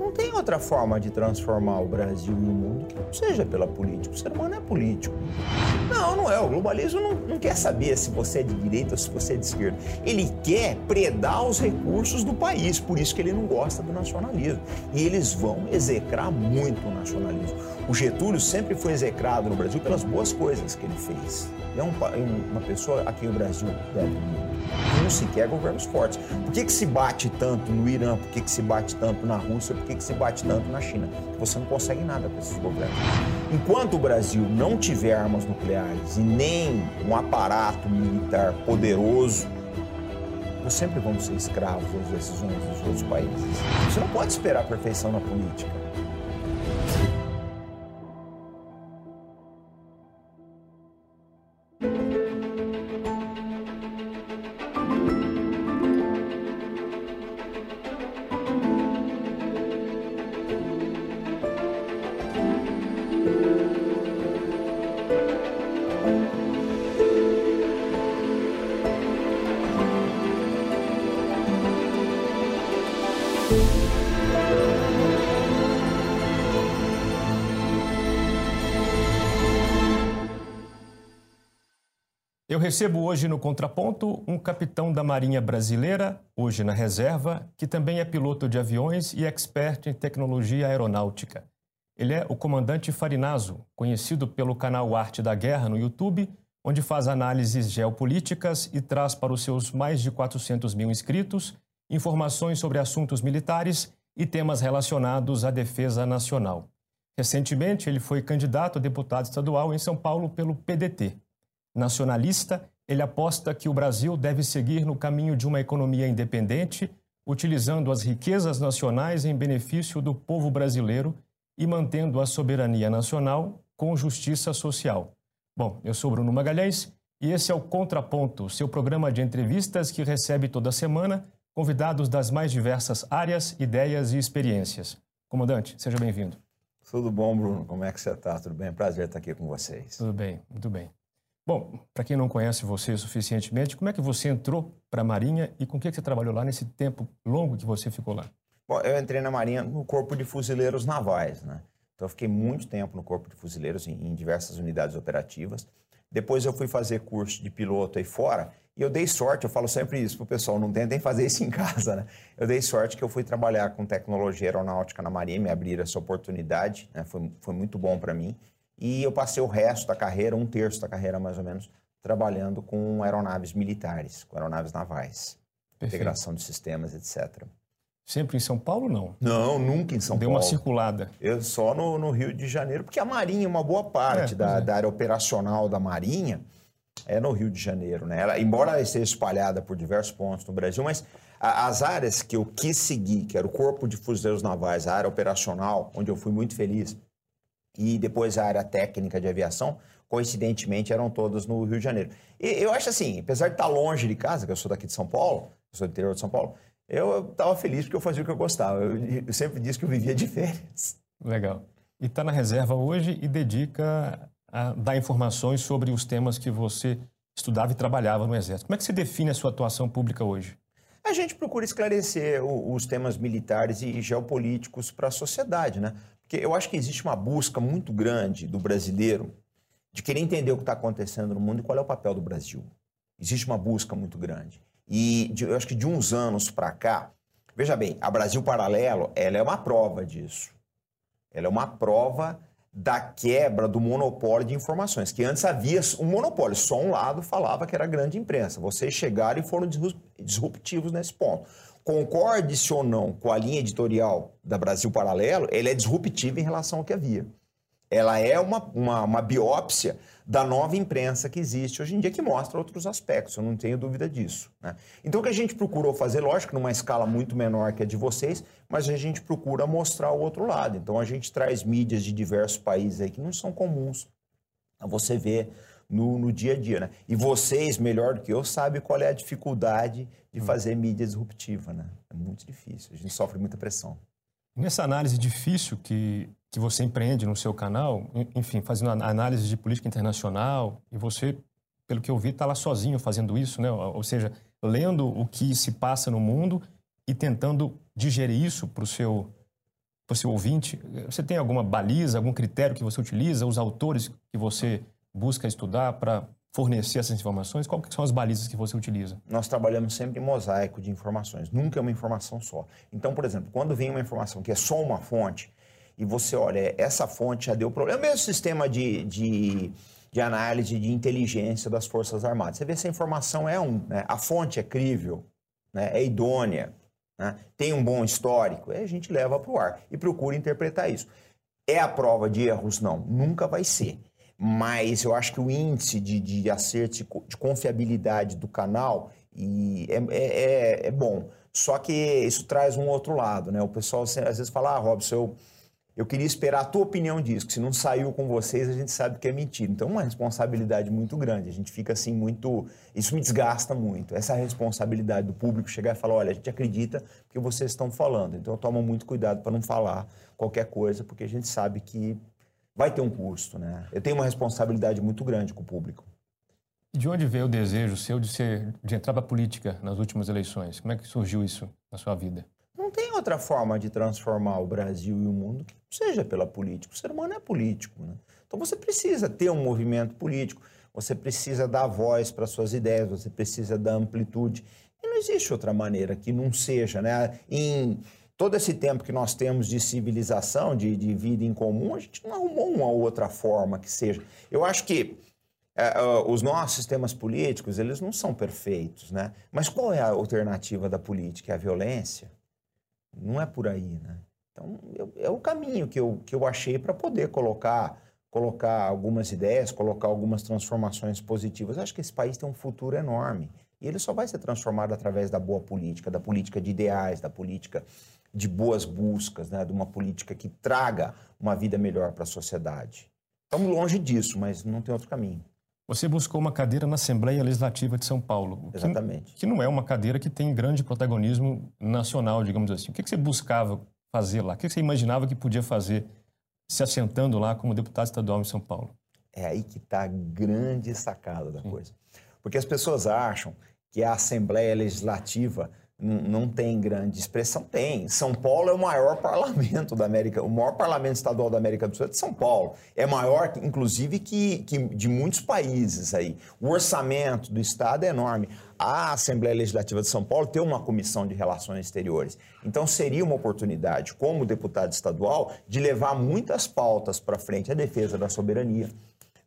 Não tem outra forma de transformar o Brasil e o mundo que não seja pela política. O ser humano é político. Não, não é. O globalismo não, não quer saber se você é de direita ou se você é de esquerda. Ele quer predar os recursos do país, por isso que ele não gosta do nacionalismo. E eles vão execrar muito o nacionalismo. O Getúlio sempre foi execrado no Brasil pelas boas coisas que ele fez. É um, uma pessoa a quem o Brasil deve muito. Não se quer governos fortes. Por que, que se bate tanto no Irã? Por que, que se bate tanto na Rússia? Por que, que se bate tanto na China? Você não consegue nada com esses governos. Enquanto o Brasil não tiver armas nucleares e nem um aparato militar poderoso, nós sempre vamos ser escravos das decisões dos outros países. Você não pode esperar a perfeição na política. Recebo hoje no Contraponto um capitão da Marinha Brasileira, hoje na reserva, que também é piloto de aviões e expert em tecnologia aeronáutica. Ele é o comandante Farinazo, conhecido pelo canal Arte da Guerra no YouTube, onde faz análises geopolíticas e traz para os seus mais de 400 mil inscritos informações sobre assuntos militares e temas relacionados à defesa nacional. Recentemente, ele foi candidato a deputado estadual em São Paulo pelo PDT. Nacionalista, ele aposta que o Brasil deve seguir no caminho de uma economia independente, utilizando as riquezas nacionais em benefício do povo brasileiro e mantendo a soberania nacional com justiça social. Bom, eu sou Bruno Magalhães e esse é o Contraponto, seu programa de entrevistas que recebe toda semana convidados das mais diversas áreas, ideias e experiências. Comandante, seja bem-vindo. Tudo bom, Bruno? Como é que você está? Tudo bem? Prazer estar aqui com vocês. Tudo bem, muito bem. Bom, para quem não conhece você suficientemente, como é que você entrou para a Marinha e com o que você trabalhou lá nesse tempo longo que você ficou lá? Bom, eu entrei na Marinha no Corpo de Fuzileiros Navais, né? Então eu fiquei muito tempo no Corpo de Fuzileiros em, em diversas unidades operativas. Depois eu fui fazer curso de piloto aí fora e eu dei sorte, eu falo sempre isso pro pessoal, não tentem fazer isso em casa, né? Eu dei sorte que eu fui trabalhar com tecnologia aeronáutica na Marinha, me abriram essa oportunidade, né? Foi, foi muito bom para mim. E eu passei o resto da carreira, um terço da carreira mais ou menos, trabalhando com aeronaves militares, com aeronaves navais, Perfeito. integração de sistemas, etc. Sempre em São Paulo, não? Não, nunca em São Deu Paulo. Deu uma circulada. Eu só no, no, Rio de Janeiro, porque a Marinha, uma boa parte é, da, é. da, área operacional da Marinha é no Rio de Janeiro, né? Ela, embora ela esteja espalhada por diversos pontos no Brasil, mas a, as áreas que eu quis seguir, que era o Corpo de Fuzileiros Navais, a área operacional, onde eu fui muito feliz, e depois a área técnica de aviação, coincidentemente eram todas no Rio de Janeiro. E eu acho assim, apesar de estar longe de casa, que eu sou daqui de São Paulo, eu sou do interior de São Paulo, eu estava feliz porque eu fazia o que eu gostava. Eu, eu sempre disse que eu vivia de férias. Legal. E está na reserva hoje e dedica a dar informações sobre os temas que você estudava e trabalhava no Exército. Como é que você define a sua atuação pública hoje? A gente procura esclarecer os temas militares e geopolíticos para a sociedade, né? Porque eu acho que existe uma busca muito grande do brasileiro de querer entender o que está acontecendo no mundo e qual é o papel do Brasil. Existe uma busca muito grande. E de, eu acho que de uns anos para cá, veja bem, a Brasil Paralelo, ela é uma prova disso. Ela é uma prova da quebra do monopólio de informações, que antes havia um monopólio, só um lado falava que era a grande imprensa. Vocês chegaram e foram disruptivos nesse ponto concorde-se ou não com a linha editorial da Brasil Paralelo, ele é disruptiva em relação ao que havia. Ela é uma, uma, uma, biópsia da nova imprensa que existe hoje em dia, que mostra outros aspectos, eu não tenho dúvida disso. Né? Então, o que a gente procurou fazer, lógico, numa escala muito menor que a de vocês, mas a gente procura mostrar o outro lado. Então, a gente traz mídias de diversos países aí que não são comuns a você ver no, no dia a dia, né? E vocês, melhor do que eu, sabem qual é a dificuldade de hum. fazer mídia disruptiva, né? É muito difícil, a gente sofre muita pressão. Nessa análise difícil que, que você empreende no seu canal, enfim, fazendo análise de política internacional, e você, pelo que eu vi, está lá sozinho fazendo isso, né? Ou seja, lendo o que se passa no mundo e tentando digerir isso para o seu você ouvinte, você tem alguma baliza, algum critério que você utiliza, os autores que você busca estudar para fornecer essas informações? Quais são as balizas que você utiliza? Nós trabalhamos sempre em mosaico de informações, nunca é uma informação só. Então, por exemplo, quando vem uma informação que é só uma fonte, e você olha, essa fonte já deu problema, é o mesmo sistema de, de, de análise de inteligência das Forças Armadas. Você vê se a informação é um, né? a fonte é crível, né? é idônea, né? tem um bom histórico, aí a gente leva para o ar e procura interpretar isso. É a prova de erros? Não, nunca vai ser mas eu acho que o índice de, de acerto, de confiabilidade do canal e é, é, é, é, bom. Só que isso traz um outro lado, né? O pessoal às vezes fala, ah, Robson, eu, eu queria esperar a tua opinião disso, que se não saiu com vocês, a gente sabe que é mentira. Então é uma responsabilidade muito grande. A gente fica assim muito. Isso me desgasta muito. Essa responsabilidade do público chegar e falar, olha, a gente acredita que vocês estão falando. Então eu tomo muito cuidado para não falar qualquer coisa, porque a gente sabe que vai ter um custo, né? Eu tenho uma responsabilidade muito grande com o público. De onde veio o desejo seu de, ser, de entrar para a política nas últimas eleições? Como é que surgiu isso na sua vida? Outra forma de transformar o Brasil e o mundo que seja pela política. O ser humano é político, né? Então você precisa ter um movimento político, você precisa dar voz para suas ideias, você precisa dar amplitude. E não existe outra maneira que não seja, né? Em todo esse tempo que nós temos de civilização, de, de vida em comum, a gente não arrumou uma outra forma que seja. Eu acho que é, os nossos sistemas políticos, eles não são perfeitos, né? Mas qual é a alternativa da política? É a violência? Não é por aí, né? Então, eu, é o caminho que eu, que eu achei para poder colocar, colocar algumas ideias, colocar algumas transformações positivas. Eu acho que esse país tem um futuro enorme. E ele só vai ser transformado através da boa política, da política de ideais, da política de boas buscas, né, de uma política que traga uma vida melhor para a sociedade. Estamos longe disso, mas não tem outro caminho. Você buscou uma cadeira na Assembleia Legislativa de São Paulo. Exatamente. Que, que não é uma cadeira que tem grande protagonismo nacional, digamos assim. O que, que você buscava fazer lá? O que, que você imaginava que podia fazer se assentando lá como deputado estadual em São Paulo? É aí que está a grande sacada da Sim. coisa. Porque as pessoas acham que a Assembleia Legislativa não tem grande expressão? Tem. São Paulo é o maior parlamento da América, o maior parlamento estadual da América do Sul é de São Paulo. É maior, inclusive, que, que de muitos países aí. O orçamento do Estado é enorme. A Assembleia Legislativa de São Paulo tem uma comissão de relações exteriores. Então, seria uma oportunidade, como deputado estadual, de levar muitas pautas para frente a defesa da soberania,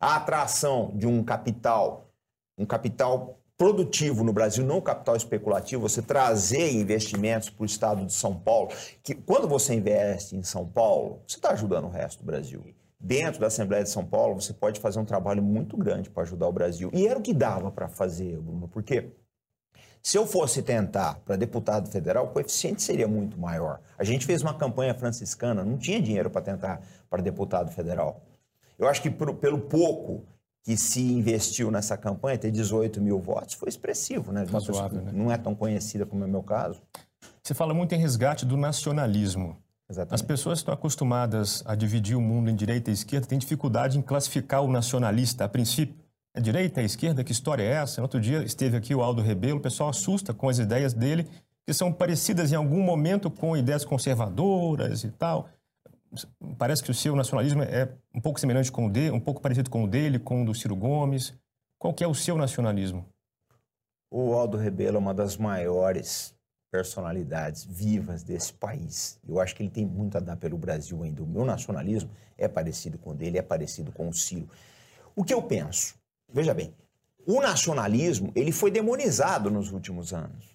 a atração de um capital, um capital produtivo no Brasil, não capital especulativo, você trazer investimentos para o estado de São Paulo, que quando você investe em São Paulo, você está ajudando o resto do Brasil. Dentro da Assembleia de São Paulo, você pode fazer um trabalho muito grande para ajudar o Brasil. E era o que dava para fazer, Bruno, porque se eu fosse tentar para deputado federal, o coeficiente seria muito maior. A gente fez uma campanha franciscana, não tinha dinheiro para tentar para deputado federal. Eu acho que por, pelo pouco que se investiu nessa campanha, ter 18 mil votos, foi expressivo, né? Razoável, né? Não é tão conhecida como é o meu caso. Você fala muito em resgate do nacionalismo. Exatamente. As pessoas estão acostumadas a dividir o mundo em direita e esquerda, têm dificuldade em classificar o nacionalista a princípio. É direita, é esquerda, que história é essa? Outro dia esteve aqui o Aldo Rebelo, o pessoal assusta com as ideias dele, que são parecidas em algum momento com ideias conservadoras e tal parece que o seu nacionalismo é um pouco semelhante com o dele, um pouco parecido com o dele, com o do Ciro Gomes. Qual que é o seu nacionalismo? O Aldo Rebelo é uma das maiores personalidades vivas desse país. Eu acho que ele tem muito a dar pelo Brasil ainda. O meu nacionalismo é parecido com o dele, é parecido com o Ciro. O que eu penso? Veja bem, o nacionalismo ele foi demonizado nos últimos anos.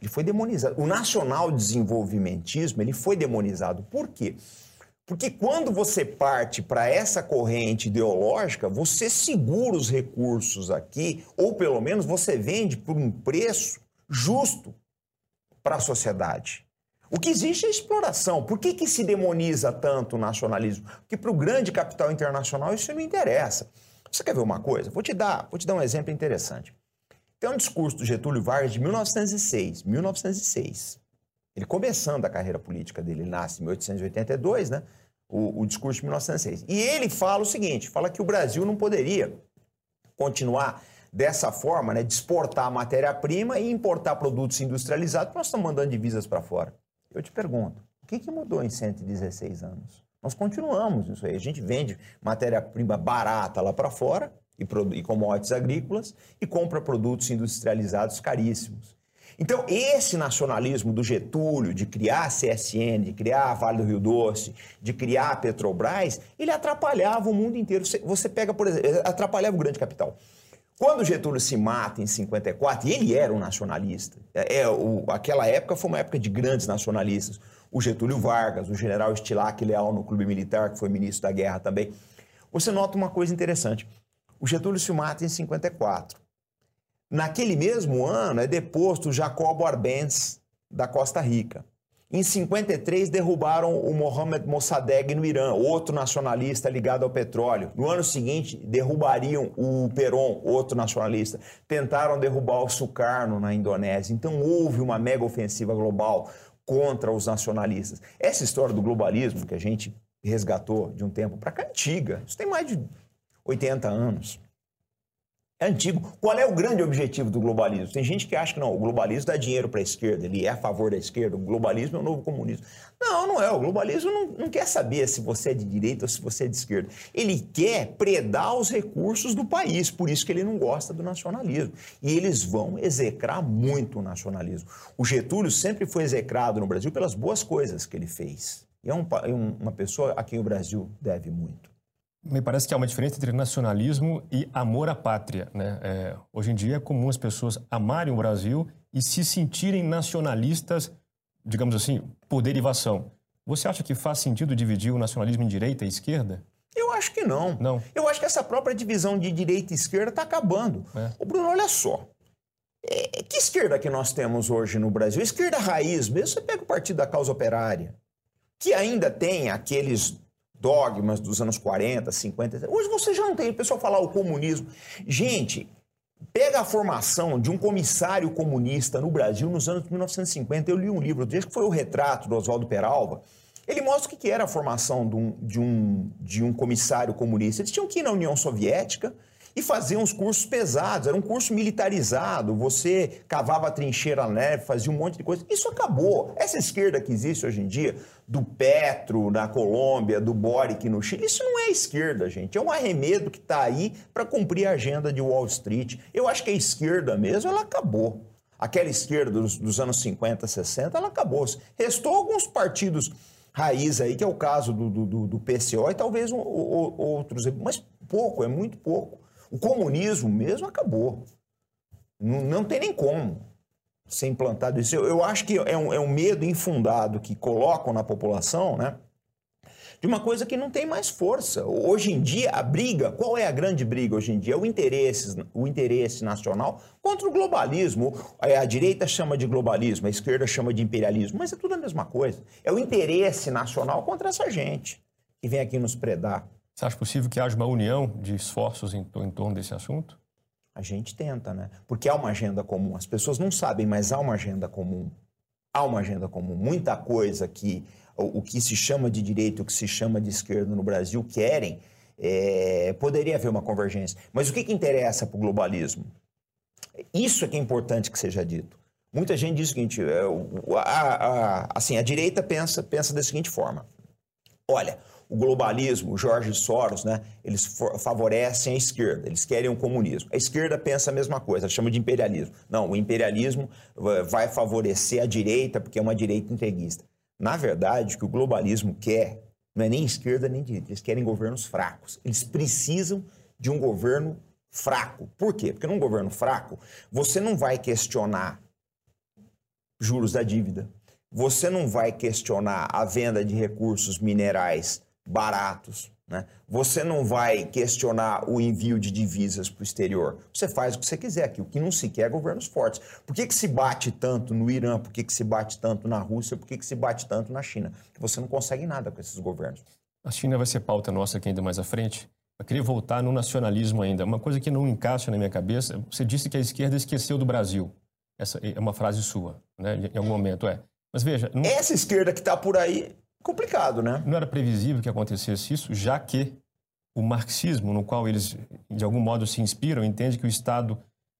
Ele foi demonizado. O nacional desenvolvimentismo ele foi demonizado. Por quê? Porque quando você parte para essa corrente ideológica, você segura os recursos aqui, ou pelo menos você vende por um preço justo para a sociedade. O que existe é exploração. Por que, que se demoniza tanto o nacionalismo? Porque para o grande capital internacional isso não interessa. Você quer ver uma coisa? Vou te dar, vou te dar um exemplo interessante. Tem um discurso do Getúlio Vargas de 1906. 1906 ele começando a carreira política dele, ele nasce em 1882, né? O, o, discurso de 1906. E ele fala o seguinte: fala que o Brasil não poderia continuar dessa forma, né, de exportar matéria-prima e importar produtos industrializados, nós estamos mandando divisas para fora. Eu te pergunto, O que, que mudou em 116 anos? Nós continuamos isso aí. A gente vende matéria-prima barata lá para fora e, e commodities agrícolas e compra produtos industrializados caríssimos. Então, esse nacionalismo do Getúlio, de criar a CSN, de criar a Vale do Rio Doce, de criar a Petrobras, ele atrapalhava o mundo inteiro. Você, pega, por exemplo, atrapalhava o grande capital. Quando Getúlio se mata em 54, e ele era um nacionalista, é, é, o, aquela época foi uma época de grandes nacionalistas. O Getúlio Vargas, o general Estilac Leal no Clube Militar, que foi ministro da Guerra também. Você nota uma coisa interessante. O Getúlio se mata em 54. Naquele mesmo ano é deposto Jacobo Arbenz, da Costa Rica. Em 53, derrubaram o Mohamed Mossadegh no Irã, outro nacionalista ligado ao petróleo. No ano seguinte, derrubariam o Peron, outro nacionalista. Tentaram derrubar o Sukarno na Indonésia. Então houve uma mega ofensiva global contra os nacionalistas. Essa história do globalismo que a gente resgatou de um tempo para cá é antiga. Isso tem mais de 80 anos. É antigo. Qual é o grande objetivo do globalismo? Tem gente que acha que não, o globalismo dá dinheiro para a esquerda, ele é a favor da esquerda, o globalismo é o novo comunismo. Não, não é. O globalismo não, não quer saber se você é de direita ou se você é de esquerda. Ele quer predar os recursos do país, por isso que ele não gosta do nacionalismo. E eles vão execrar muito o nacionalismo. O Getúlio sempre foi execrado no Brasil pelas boas coisas que ele fez. E é um, é uma pessoa a quem o Brasil deve muito. Me parece que há uma diferença entre nacionalismo e amor à pátria. Né? É, hoje em dia é comum as pessoas amarem o Brasil e se sentirem nacionalistas, digamos assim, por derivação. Você acha que faz sentido dividir o nacionalismo em direita e esquerda? Eu acho que não. Não. Eu acho que essa própria divisão de direita e esquerda está acabando. É. O Bruno, olha só. É, que esquerda que nós temos hoje no Brasil? Esquerda raiz mesmo. Você pega o Partido da Causa Operária, que ainda tem aqueles dogmas dos anos 40, 50. Hoje você já não tem o pessoal falar o comunismo. Gente, pega a formação de um comissário comunista no Brasil nos anos 1950. Eu li um livro, desde que foi o retrato do Oswaldo Peralva. Ele mostra o que era a formação de um, de, um, de um comissário comunista. Eles tinham que ir na União Soviética, e faziam uns cursos pesados, era um curso militarizado, você cavava a trincheira na neve, fazia um monte de coisa. Isso acabou. Essa esquerda que existe hoje em dia, do Petro na Colômbia, do Boric no Chile, isso não é esquerda, gente. É um arremedo que está aí para cumprir a agenda de Wall Street. Eu acho que a esquerda mesmo, ela acabou. Aquela esquerda dos, dos anos 50, 60, ela acabou. Restou alguns partidos raiz aí, que é o caso do, do, do PCO e talvez um, outros, mas pouco, é muito pouco. O comunismo mesmo acabou. Não, não tem nem como ser implantado isso. Eu, eu acho que é um, é um medo infundado que colocam na população, né? de uma coisa que não tem mais força. Hoje em dia, a briga, qual é a grande briga hoje em dia? É o interesse, o interesse nacional contra o globalismo. A direita chama de globalismo, a esquerda chama de imperialismo, mas é tudo a mesma coisa. É o interesse nacional contra essa gente que vem aqui nos predar. Você acha possível que haja uma união de esforços em, em torno desse assunto? A gente tenta, né? Porque há uma agenda comum. As pessoas não sabem, mas há uma agenda comum. Há uma agenda comum. Muita coisa que o, o que se chama de direita, o que se chama de esquerda no Brasil querem, é, poderia haver uma convergência. Mas o que, que interessa para o globalismo? Isso é que é importante que seja dito. Muita gente diz o seguinte: é, a, a, assim, a direita pensa, pensa da seguinte forma: olha, o globalismo, Jorge Soros, né, eles favorecem a esquerda, eles querem o comunismo. A esquerda pensa a mesma coisa, chama de imperialismo. Não, o imperialismo vai favorecer a direita porque é uma direita entreguista. Na verdade, o que o globalismo quer não é nem esquerda nem direita, eles querem governos fracos. Eles precisam de um governo fraco. Por quê? Porque num governo fraco, você não vai questionar juros da dívida, você não vai questionar a venda de recursos minerais baratos. Né? Você não vai questionar o envio de divisas para o exterior. Você faz o que você quiser aqui. O que não se quer é governos fortes. Por que, que se bate tanto no Irã? Por que, que se bate tanto na Rússia? Por que, que se bate tanto na China? Porque você não consegue nada com esses governos. A China vai ser pauta nossa aqui ainda mais à frente. Eu queria voltar no nacionalismo ainda. Uma coisa que não encaixa na minha cabeça, você disse que a esquerda esqueceu do Brasil. Essa é uma frase sua, né? em algum momento, é. Mas veja... Não... Essa esquerda que está por aí complicado, né? Não era previsível que acontecesse isso, já que o marxismo, no qual eles, de algum modo, se inspiram, entende que o Estado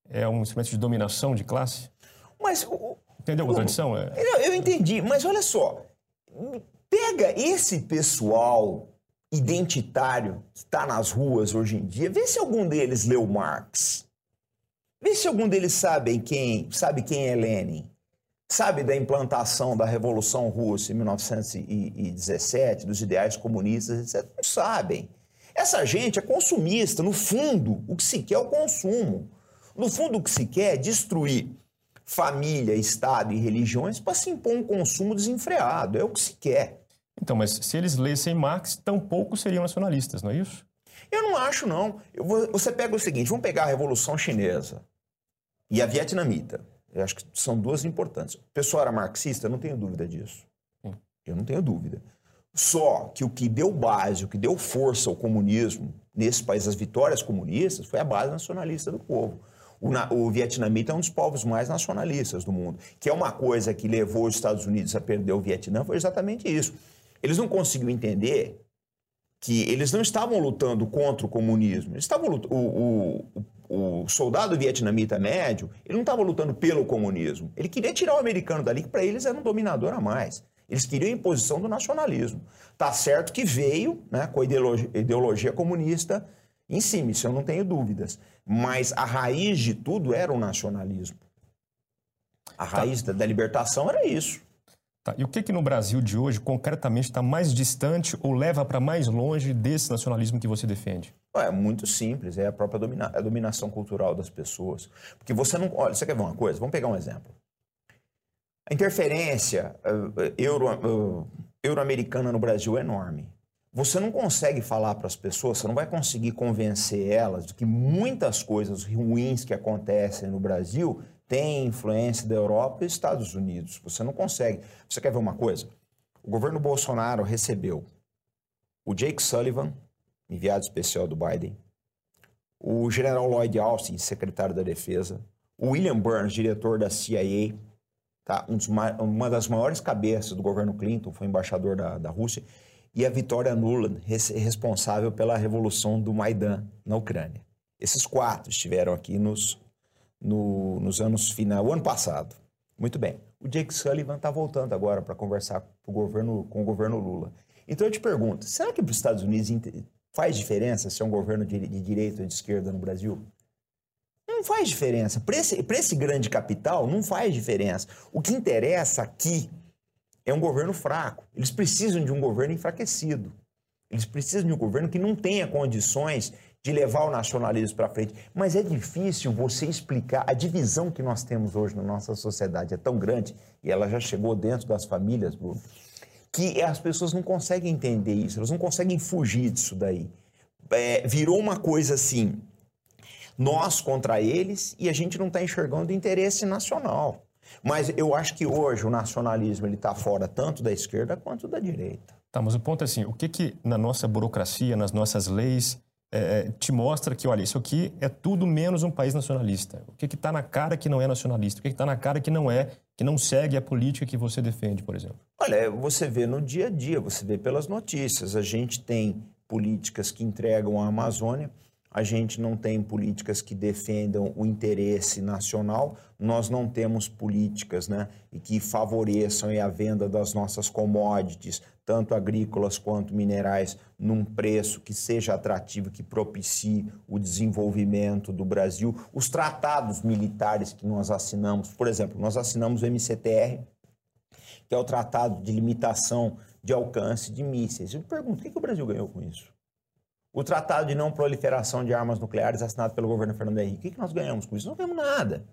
é um instrumento de dominação de classe? Mas... Entendeu a contradição? É... Eu, eu entendi, mas olha só. pega esse pessoal identitário que está nas ruas hoje em dia, vê se algum deles leu Marx. Vê se algum deles sabe quem, sabe quem é Lenin. Sabe da implantação da Revolução Russa em 1917, dos ideais comunistas, etc. Não sabem. Essa gente é consumista. No fundo, o que se quer é o consumo. No fundo, o que se quer é destruir família, Estado e religiões para se impor um consumo desenfreado. É o que se quer. Então, mas se eles lessem Marx, tampouco seriam nacionalistas, não é isso? Eu não acho, não. Vou, você pega o seguinte: vamos pegar a Revolução Chinesa e a vietnamita. Eu acho que são duas importantes. O pessoal era marxista, eu não tenho dúvida disso. Eu não tenho dúvida. Só que o que deu base, o que deu força ao comunismo nesse país, as vitórias comunistas, foi a base nacionalista do povo. O, o vietnamita é um dos povos mais nacionalistas do mundo, que é uma coisa que levou os Estados Unidos a perder o Vietnã, foi exatamente isso. Eles não conseguiam entender que eles não estavam lutando contra o comunismo. Eles estavam o, o, o, soldado vietnamita médio, ele não estava lutando pelo comunismo. Ele queria tirar o americano dali, que para eles era um dominador a mais. Eles queriam a imposição do nacionalismo. Tá certo que veio né, com a ideologia, ideologia comunista em cima, isso eu não tenho dúvidas. Mas a raiz de tudo era o nacionalismo. A tá. raiz tá. da, da, libertação era isso. Tá. E o que, que no Brasil de hoje, concretamente, está mais distante ou leva para mais longe desse nacionalismo que você defende? É muito simples, é a própria domina a dominação cultural das pessoas. Porque você não. Olha, você quer ver uma coisa? Vamos pegar um exemplo. A interferência uh, euro, uh, euro-americana no Brasil é enorme. Você não consegue falar para as pessoas, você não vai conseguir convencer elas de que muitas coisas ruins que acontecem no Brasil têm influência da Europa e Estados Unidos. Você não consegue. Você quer ver uma coisa? O governo Bolsonaro recebeu o Jake Sullivan, enviado especial do Biden, o general Lloyd Austin, secretário da Defesa, o William Burns, diretor da CIA, tá? Um uma das maiores cabeças do governo Clinton, foi embaixador da, da Rússia, e a Vitória Nuland, responsável pela revolução do Maidan na Ucrânia. Esses quatro estiveram aqui nos, no, nos anos final, o ano passado. Muito bem. O Jake Sullivan está voltando agora para conversar com o, governo, com o governo Lula. Então eu te pergunto, será que para os Estados Unidos faz diferença se é um governo de, de direita ou de esquerda no Brasil? Não faz diferença. Para esse, esse grande capital, não faz diferença. O que interessa aqui é um governo fraco. Eles precisam de um governo enfraquecido. Eles precisam de um governo que não tenha condições de levar o nacionalismo para frente. Mas é difícil você explicar a divisão que nós temos hoje na nossa sociedade. É tão grande, e ela já chegou dentro das famílias, Bruno, que as pessoas não conseguem entender isso, elas não conseguem fugir disso daí. É, virou uma coisa assim, nós contra eles e a gente não está enxergando interesse nacional. Mas eu acho que hoje o nacionalismo está fora tanto da esquerda quanto da direita. Tá, mas o ponto é assim, o que que na nossa burocracia, nas nossas leis, é, te mostra que, olha, isso aqui é tudo menos um país nacionalista? O que está na cara que não é nacionalista? O que está na cara que não é, que não segue a política que você defende, por exemplo? Olha, você vê no dia a dia, você vê pelas notícias. A gente tem políticas que entregam a Amazônia a gente não tem políticas que defendam o interesse nacional, nós não temos políticas né, que favoreçam a venda das nossas commodities, tanto agrícolas quanto minerais, num preço que seja atrativo, que propicie o desenvolvimento do Brasil. Os tratados militares que nós assinamos, por exemplo, nós assinamos o MCTR, que é o Tratado de Limitação de Alcance de Mísseis. Eu pergunto, o que, o Brasil ganhou com isso? O Tratado de Não Proliferação de Armas Nucleares, assinado pelo governo Fernando Henrique. O que nós ganhamos com isso? Não ganhamos nada.